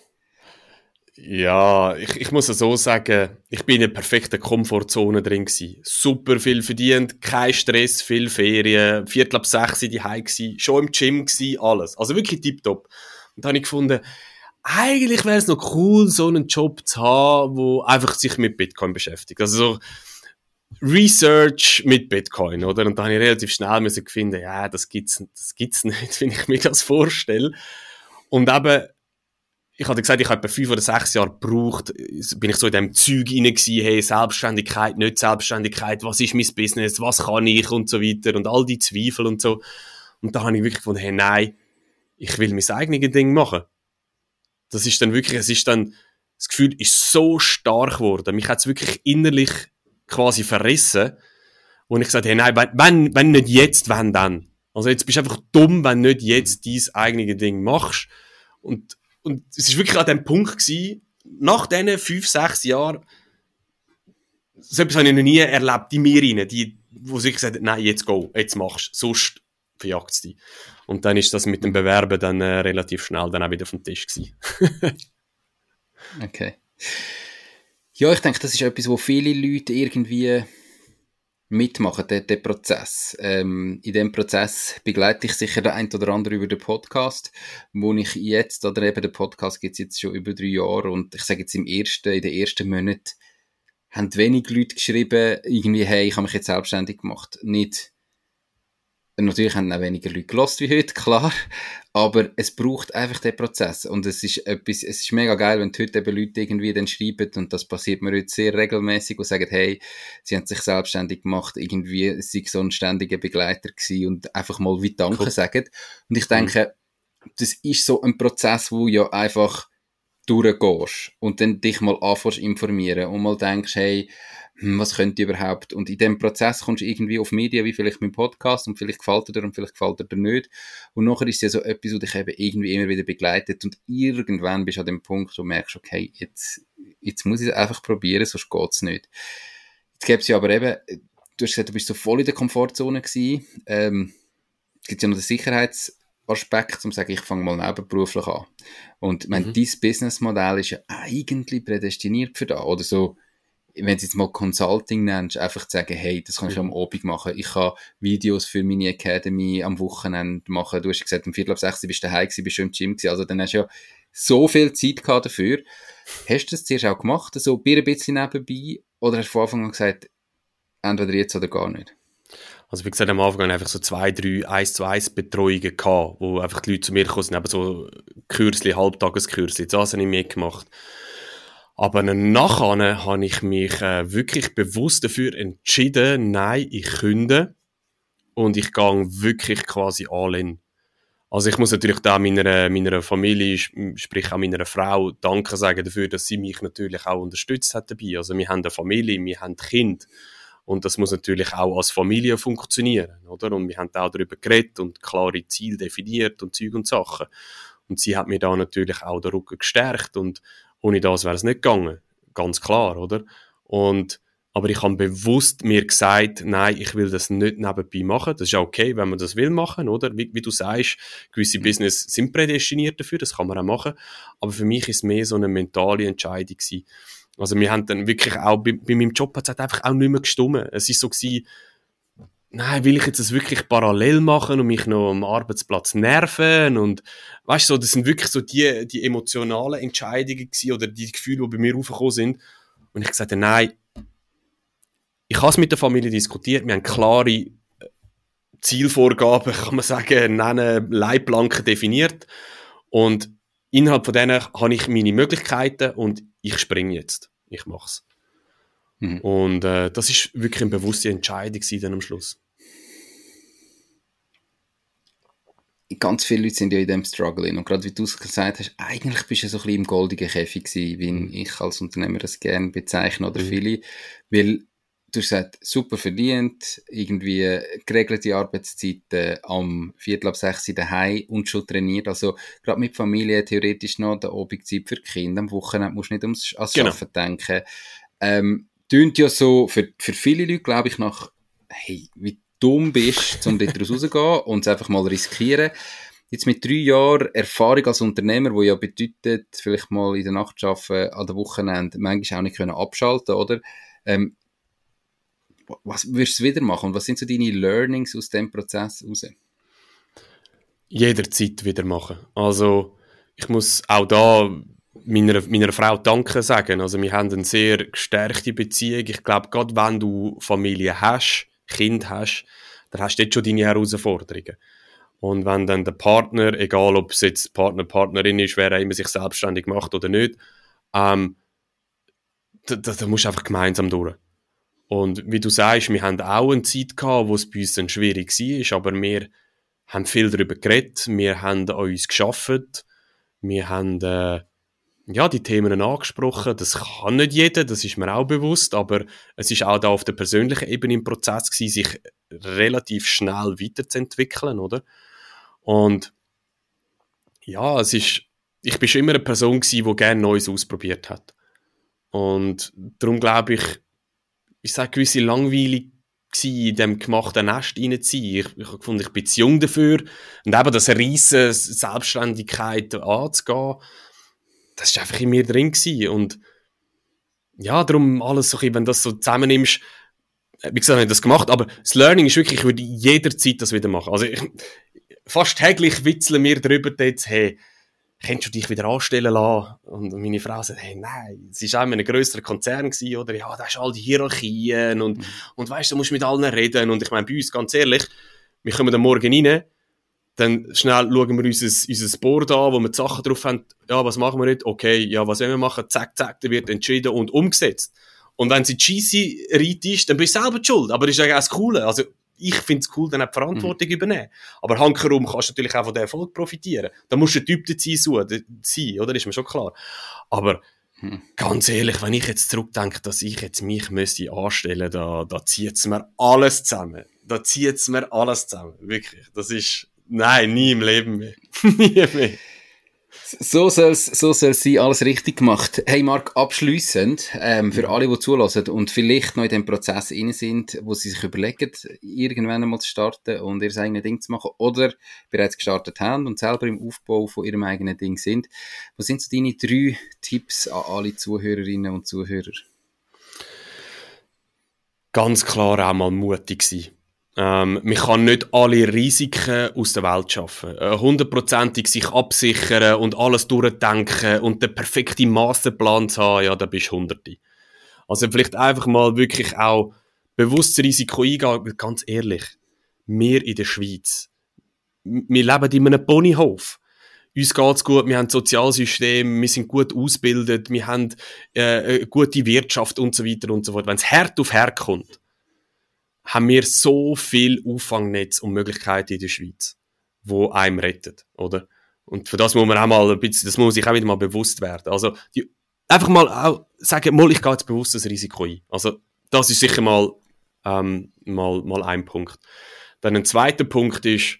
Ja, ich, ich muss so sagen, ich bin in einer perfekten Komfortzone drin gewesen. Super viel verdient, kein Stress, viel Ferien, Viertel ab sechs die Hause schon im Gym gewesen, alles. Also wirklich tiptop. Und da habe ich gefunden, eigentlich wäre es noch cool, so einen Job zu haben, wo einfach sich mit Bitcoin beschäftigt. Also so Research mit Bitcoin, oder? Und da habe ich relativ schnell müssen finden, ja, das gibt's, das gibt's nicht, wenn ich mir das vorstelle. Und eben, ich hatte gesagt, ich habe etwa fünf oder sechs Jahre gebraucht, bin ich so in dem Zeug gewesen, hey, Selbstständigkeit, nicht Selbstständigkeit, was ist mein Business, was kann ich und so weiter und all die Zweifel und so. Und da habe ich wirklich gefunden, hey, nein, ich will mein eigenes Ding machen. Das ist dann wirklich, es ist dann, das Gefühl ist so stark geworden. Mich hat es wirklich innerlich quasi verrissen. Und ich gesagt hey, nein, wenn, wenn nicht jetzt, wenn dann? Also jetzt bist du einfach dumm, wenn nicht jetzt dein eigenes Ding machst. Und, und es ist wirklich an dem Punkt gewesen, nach diesen fünf, sechs Jahren, so etwas habe ich noch nie erlebt, die mir rein, die, wo sich gesagt haben, nein, jetzt go, jetzt machst du, sonst verjagt es dich. Und dann ist das mit dem Bewerben dann äh, relativ schnell dann auch wieder vom Tisch gewesen. okay. Ja, ich denke, das ist etwas, wo viele Leute irgendwie mitmachen, der, der Prozess. Ähm, in dem Prozess begleite ich sicher der ein oder andere über den Podcast, wo ich jetzt, oder eben der Podcast gibt es jetzt schon über drei Jahre und ich sage jetzt im ersten, in den ersten Monaten haben wenig Leute geschrieben, irgendwie, hey, ich habe mich jetzt selbstständig gemacht. Nicht, Natürlich haben auch weniger Leute gelost wie heute, klar. Aber es braucht einfach den Prozess. Und es ist etwas, es ist mega geil, wenn heute eben Leute irgendwie dann schreiben, und das passiert mir heute sehr regelmäßig, und sagen, hey, sie haben sich selbstständig gemacht, irgendwie, sie so ein ständiger Begleiter gewesen und einfach mal wie Danke cool. sagen. Und ich denke, das ist so ein Prozess, wo ja einfach durchgehst und dann dich mal anfängst informieren und mal denkst, hey, was könnte ich überhaupt? Und in dem Prozess kommst du irgendwie auf Medien, wie vielleicht mein Podcast, und vielleicht gefällt er dir und vielleicht gefällt er dir nicht. Und nachher ist es ja so etwas, was dich eben irgendwie immer wieder begleitet und irgendwann bist du an dem Punkt, wo du merkst, okay, jetzt, jetzt muss ich es einfach probieren, sonst geht es nicht. Jetzt gäbe es ja aber eben, du hast gesagt, du bist so voll in der Komfortzone gewesen. Ähm, es gibt ja noch den Sicherheitsaspekt, um zu sagen, ich fange mal nebenberuflich an. Und ich meine, mhm. dein Businessmodell ist ja eigentlich prädestiniert für das, oder so, wenn du jetzt mal Consulting nennst, einfach zu sagen, hey, das kannst du mhm. am Abend machen. Ich kann Videos für meine Academy am Wochenende machen. Du hast gesagt, um Viertel ab sechs bist du daheim gewesen, bist du im Gym gewesen. Also dann hast du ja so viel Zeit gehabt dafür. Hast du das zuerst auch gemacht, so ein bisschen nebenbei? Oder hast du von Anfang an gesagt, entweder jetzt oder gar nicht? Also wie gesagt, am Anfang einfach so zwei, drei 1 zu 1 Betreuungen gehabt, wo einfach die Leute zu mir gekommen sind, eben so Kürzli, Halbtageskürzli, das habe ich mitgemacht. gemacht. Aber nachher habe ich mich äh, wirklich bewusst dafür entschieden, nein, ich künde und ich gehe wirklich quasi all in. Also ich muss natürlich da meiner, meiner Familie, sprich auch meiner Frau, Danke sagen dafür, dass sie mich natürlich auch unterstützt hat dabei. Also wir haben eine Familie, wir haben Kind und das muss natürlich auch als Familie funktionieren, oder? Und wir haben auch darüber geredet und klare Ziele definiert und Zeug und Sachen. Und sie hat mir da natürlich auch den Rücken gestärkt und ohne das wäre es nicht gegangen. Ganz klar, oder? Und, aber ich habe bewusst mir gesagt, nein, ich will das nicht nebenbei machen. Das ist ja okay, wenn man das will machen, oder? Wie, wie du sagst, gewisse mhm. Business sind prädestiniert dafür, das kann man auch machen. Aber für mich ist es mehr so eine mentale Entscheidung gewesen. Also wir haben dann wirklich auch, bei, bei meinem Job hat es einfach auch nicht mehr gestummen. Es ist so gewesen, nein, will ich jetzt das wirklich parallel machen und mich noch am Arbeitsplatz nerven und weißt so, das sind wirklich so die, die emotionalen Entscheidungen gewesen, oder die Gefühle, die bei mir aufgekommen sind. Und ich gesagt nein, ich habe es mit der Familie diskutiert, wir haben klare äh, Zielvorgaben, kann man sagen, nennen, Leitplanken definiert. Und innerhalb von denen habe ich meine Möglichkeiten und ich springe jetzt, ich mache es. Mhm. Und äh, das ist wirklich eine bewusste Entscheidung dann am Schluss. Ganz viele Leute sind ja in dem Struggle und gerade wie du es gesagt hast, eigentlich bist du so ein bisschen im goldigen Käfig gewesen, wie mhm. ich als Unternehmer das gerne bezeichne oder mhm. viele, weil du hast gesagt, super verdient, irgendwie geregelte Arbeitszeiten am Viertel ab sechs in daheim und schon trainiert. Also gerade mit Familie theoretisch noch der Abendzeit für die Kinder. Am Wochenende musst du nicht ums ans genau. Arbeiten denken. Ähm, tönt ja so für, für viele Leute, glaube ich, nach, hey, wie dumm bist, um dort rauszugehen und es einfach mal riskieren. Jetzt mit drei Jahren Erfahrung als Unternehmer, wo ja bedeutet, vielleicht mal in der Nacht arbeiten, an der Wochenende, manchmal auch nicht können abschalten, oder? Ähm, was wirst du wieder machen und was sind so deine Learnings aus dem Prozess raus? Jederzeit wieder machen. Also, ich muss auch da meiner, meiner Frau Danke sagen. Also wir haben eine sehr gestärkte Beziehung. Ich glaube, gerade wenn du Familie hast, Kind hast, dann hast du jetzt schon deine Herausforderungen. Und wenn dann der Partner, egal ob es jetzt Partner, Partnerin ist, wer immer sich selbstständig macht oder nicht, ähm, da, da, da musst du einfach gemeinsam durch. Und wie du sagst, wir haben auch eine Zeit gehabt, wo es bei uns dann schwierig war, aber wir haben viel darüber geredet, wir haben an uns geschafft, wir haben äh, ja, die Themen angesprochen. Das kann nicht jeder, das ist mir auch bewusst, aber es ist auch da auf der persönlichen Ebene im Prozess gewesen, sich relativ schnell weiterzuentwickeln, oder? Und ja, es ist, ich bin schon immer eine Person gewesen, die gerne Neues ausprobiert hat. Und darum glaube ich, ich sage, gewisse langweilig in dem gemachten Nest reinzuziehen. Ich, ich habe gefunden, ich bin zu jung dafür. Und eben das riesen Selbstständigkeit anzugehen, das war einfach in mir drin gewesen. Und ja, darum alles so, wenn du das so zusammennimmst, wie gesagt, habe ich das gemacht, aber das Learning ist wirklich, ich würde jederzeit das wieder machen. Also ich, fast täglich witzeln wir darüber jetzt, hey, könntest du dich wieder anstellen lassen? Und meine Frau sagt, hey, nein, es war auch ein grösserer Konzern gewesen, oder? Ja, da hast all die Hierarchien und, mhm. und weißt du, musst mit allen reden. Und ich meine, bei uns, ganz ehrlich, wir kommen dann morgen rein, dann schnell schauen wir unser, unser Board an, wo wir die Sachen drauf haben. Ja, was machen wir jetzt? Okay, ja, was wollen wir machen? Zack, zack, da wird entschieden und umgesetzt. Und wenn sie cheesy reit ist, dann bist du selber schuld. Aber das ist ja auch das Coole. Also, ich finde es cool, dann auch die Verantwortung mhm. übernehmen. Aber hankerum kannst du natürlich auch von dem Erfolg profitieren. Da musst du ein Typ dazu sein, oder? Ist mir schon klar. Aber mhm. ganz ehrlich, wenn ich jetzt zurückdenke, dass ich jetzt mich müsste anstellen, da, da zieht es mir alles zusammen. Da zieht es mir alles zusammen. Wirklich. Das ist, nein, nie im Leben mehr. nie mehr. So soll es so soll's sein, alles richtig gemacht. Hey Marc, abschliessend, ähm, für alle, die zulassen und vielleicht noch in dem Prozess inne sind, wo sie sich überlegen, irgendwann einmal zu starten und ihr eigenes Ding zu machen oder bereits gestartet haben und selber im Aufbau von ihrem eigenen Ding sind. Was sind so deine drei Tipps an alle Zuhörerinnen und Zuhörer? Ganz klar auch mal mutig sein ähm, man kann nicht alle Risiken aus der Welt schaffen. Äh, hundertprozentig sich absichern und alles durchdenken und den perfekten Masterplan zu haben, ja, da bist du Hunderte. Also vielleicht einfach mal wirklich auch bewusst Risiko eingehen, ganz ehrlich, wir in der Schweiz, wir leben in einem Ponyhof. Uns geht's gut, wir haben ein Sozialsystem, wir sind gut ausgebildet, wir haben äh, eine gute Wirtschaft und so weiter und so fort. Wenn es hart auf hart kommt, haben wir so viel Auffangnetz und Möglichkeiten in der Schweiz, wo einem rettet, oder? Und für das muss man auch mal ein bisschen, das muss sich auch wieder mal bewusst werden. Also, die, einfach mal auch sagen, mal, ich gehe jetzt bewusst das Risiko ein. Also, das ist sicher mal, ähm, mal, mal ein Punkt. Dann ein zweiter Punkt ist,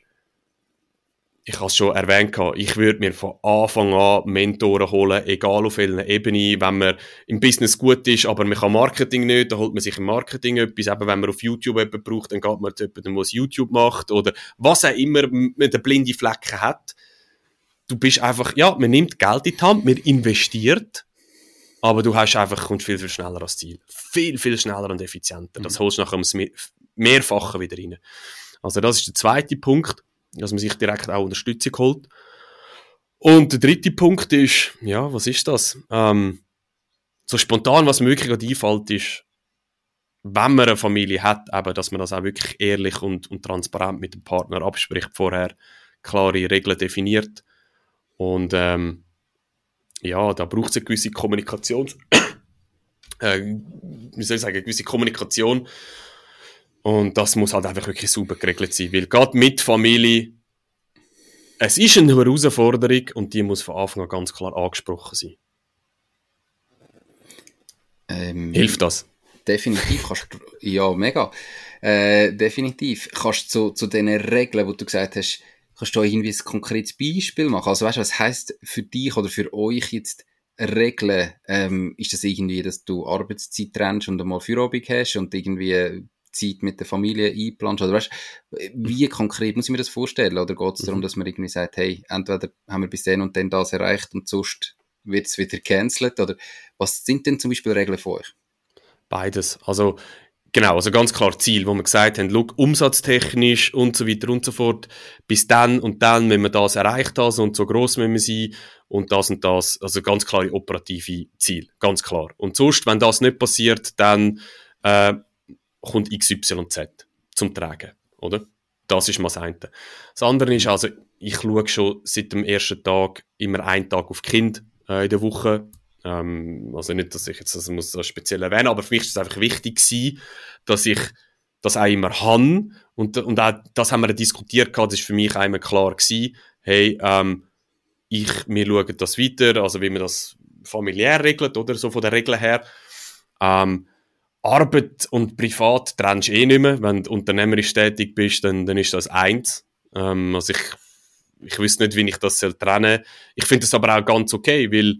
ich habe es schon erwähnt, ich würde mir von Anfang an Mentoren holen, egal auf welcher Ebene. Wenn man im Business gut ist, aber man kann Marketing nicht, dann holt man sich im Marketing etwas. Eben, wenn man auf YouTube jemanden braucht, dann geht man zu jemandem, der YouTube macht oder was auch immer man den blinde Flecken hat. Du bist einfach, ja, man nimmt Geld in die Hand, man investiert, aber du hast einfach, kommst viel, viel schneller ans Ziel. Viel, viel schneller und effizienter. Das mhm. holst du nachher ums Mehrfache wieder rein. Also das ist der zweite Punkt dass man sich direkt auch Unterstützung holt. Und der dritte Punkt ist, ja, was ist das? Ähm, so spontan, was mir wirklich einfällt, ist, wenn man eine Familie hat, eben, dass man das auch wirklich ehrlich und, und transparent mit dem Partner abspricht, vorher klare Regeln definiert. Und ähm, ja, da braucht es eine gewisse Kommunikation, äh, wie soll ich sagen, eine gewisse Kommunikation und das muss halt einfach wirklich super geregelt sein, weil gerade mit Familie, es ist eine Herausforderung und die muss von Anfang an ganz klar angesprochen sein. Ähm, Hilft das? Definitiv kannst du, ja, mega. Äh, definitiv. Kannst du zu, zu den Regeln, die du gesagt hast, kannst du irgendwie ein konkretes Beispiel machen? Also weißt du, was heisst für dich oder für euch jetzt Regeln? Ähm, ist das irgendwie, dass du Arbeitszeit trennst und einmal Feierabend hast und irgendwie Zeit mit der Familie einplanst? Oder weißt, wie konkret muss ich mir das vorstellen? Oder geht es darum, mhm. dass man irgendwie sagt, hey, entweder haben wir bis dann und dann das erreicht und sonst wird es wieder cancelled? Oder was sind denn zum Beispiel Regeln für euch? Beides. Also Genau, also ganz klar Ziel, wo wir gesagt haben, look, umsatztechnisch und so weiter und so fort, bis dann und dann, wenn wir das erreicht haben und so groß müssen wir sein und das und das, also ganz klare operative Ziel, ganz klar. Und sonst, wenn das nicht passiert, dann äh, kommt XYZ zum Tragen, oder? Das ist mal das eine. Das andere ist also, ich schaue schon seit dem ersten Tag immer einen Tag auf Kind äh, in der Woche. Ähm, also nicht, dass ich jetzt das muss speziell erwähnen, aber für mich ist es einfach wichtig gewesen, dass ich das auch immer habe. Und, und auch das haben wir diskutiert, das ist für mich einmal klar gewesen, hey, ähm, ich, wir schauen das weiter, also wie man das familiär regelt, oder so von der Regel her. Ähm, Arbeit und Privat trennst du eh nicht mehr. Wenn du unternehmerisch tätig bist, dann, dann ist das eins. Ähm, also ich, ich wüsste nicht, wie ich das soll trennen soll. Ich finde das aber auch ganz okay, weil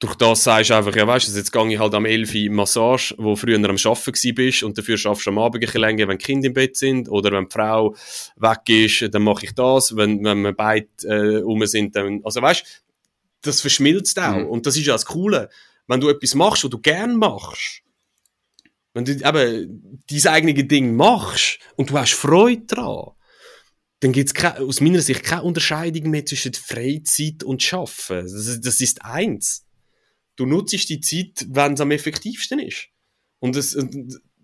durch das sagst du einfach, ja weißt du, jetzt gehe ich halt am 11 Uhr Massage, wo früher am Arbeiten bist und dafür schaffst du am Abend ein bisschen länger, wenn die Kinder im Bett sind oder wenn die Frau weg ist, dann mache ich das, wenn, wenn wir beide äh, rum sind, dann, also weißt du, das verschmilzt auch. Mhm. Und das ist ja das Coole. Wenn du etwas machst, was du gern machst, wenn du eben dein eigenes Ding machst und du hast Freude daran, dann gibt es aus meiner Sicht keine Unterscheidung mehr zwischen Freizeit und Schaffen. Das, das ist eins. Du nutzt die Zeit, wenn es am effektivsten ist. Und es,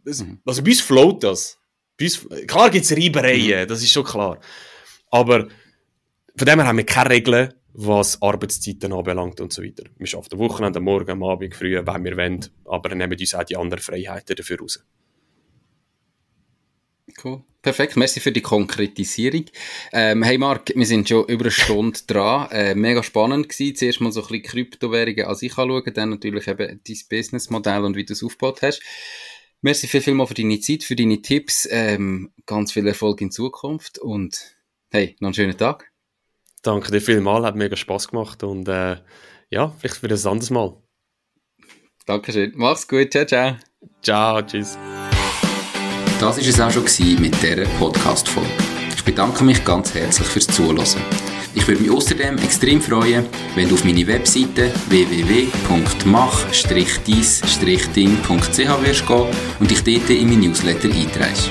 es mhm. also bei uns float das. Uns, klar gibt es Reibereien, mhm. das ist schon klar. Aber von dem her haben wir keine Regeln, was Arbeitszeiten anbelangt und so weiter. Wir arbeiten am Wochenende, am Morgen, am Abend, früh, wenn wir wollen, aber nehmen uns auch die anderen Freiheiten dafür raus. Cool. Perfekt, merci für die Konkretisierung. Ähm, hey Marc, wir sind schon über eine Stunde dran. Äh, mega spannend gewesen. Zuerst mal so ein bisschen Kryptowährungen als ich anschauen, dann natürlich eben dein Businessmodell und wie du es aufgebaut hast. Merci viel, viel mal für deine Zeit, für deine Tipps. Ähm, ganz viel Erfolg in Zukunft und hey, noch einen schönen Tag. Danke dir vielmals, hat mega Spaß gemacht und äh, ja, vielleicht für ein anderes Mal. Dankeschön. Mach's gut. Ciao, ciao. Ciao, tschüss. Das war es auch schon mit dieser Podcast-Folge. Ich bedanke mich ganz herzlich fürs Zuhören. Ich würde mich außerdem extrem freuen, wenn du auf meine Webseite www.mach-dies-ding.ch wirst gehen und dich dort in mein Newsletter einträgst.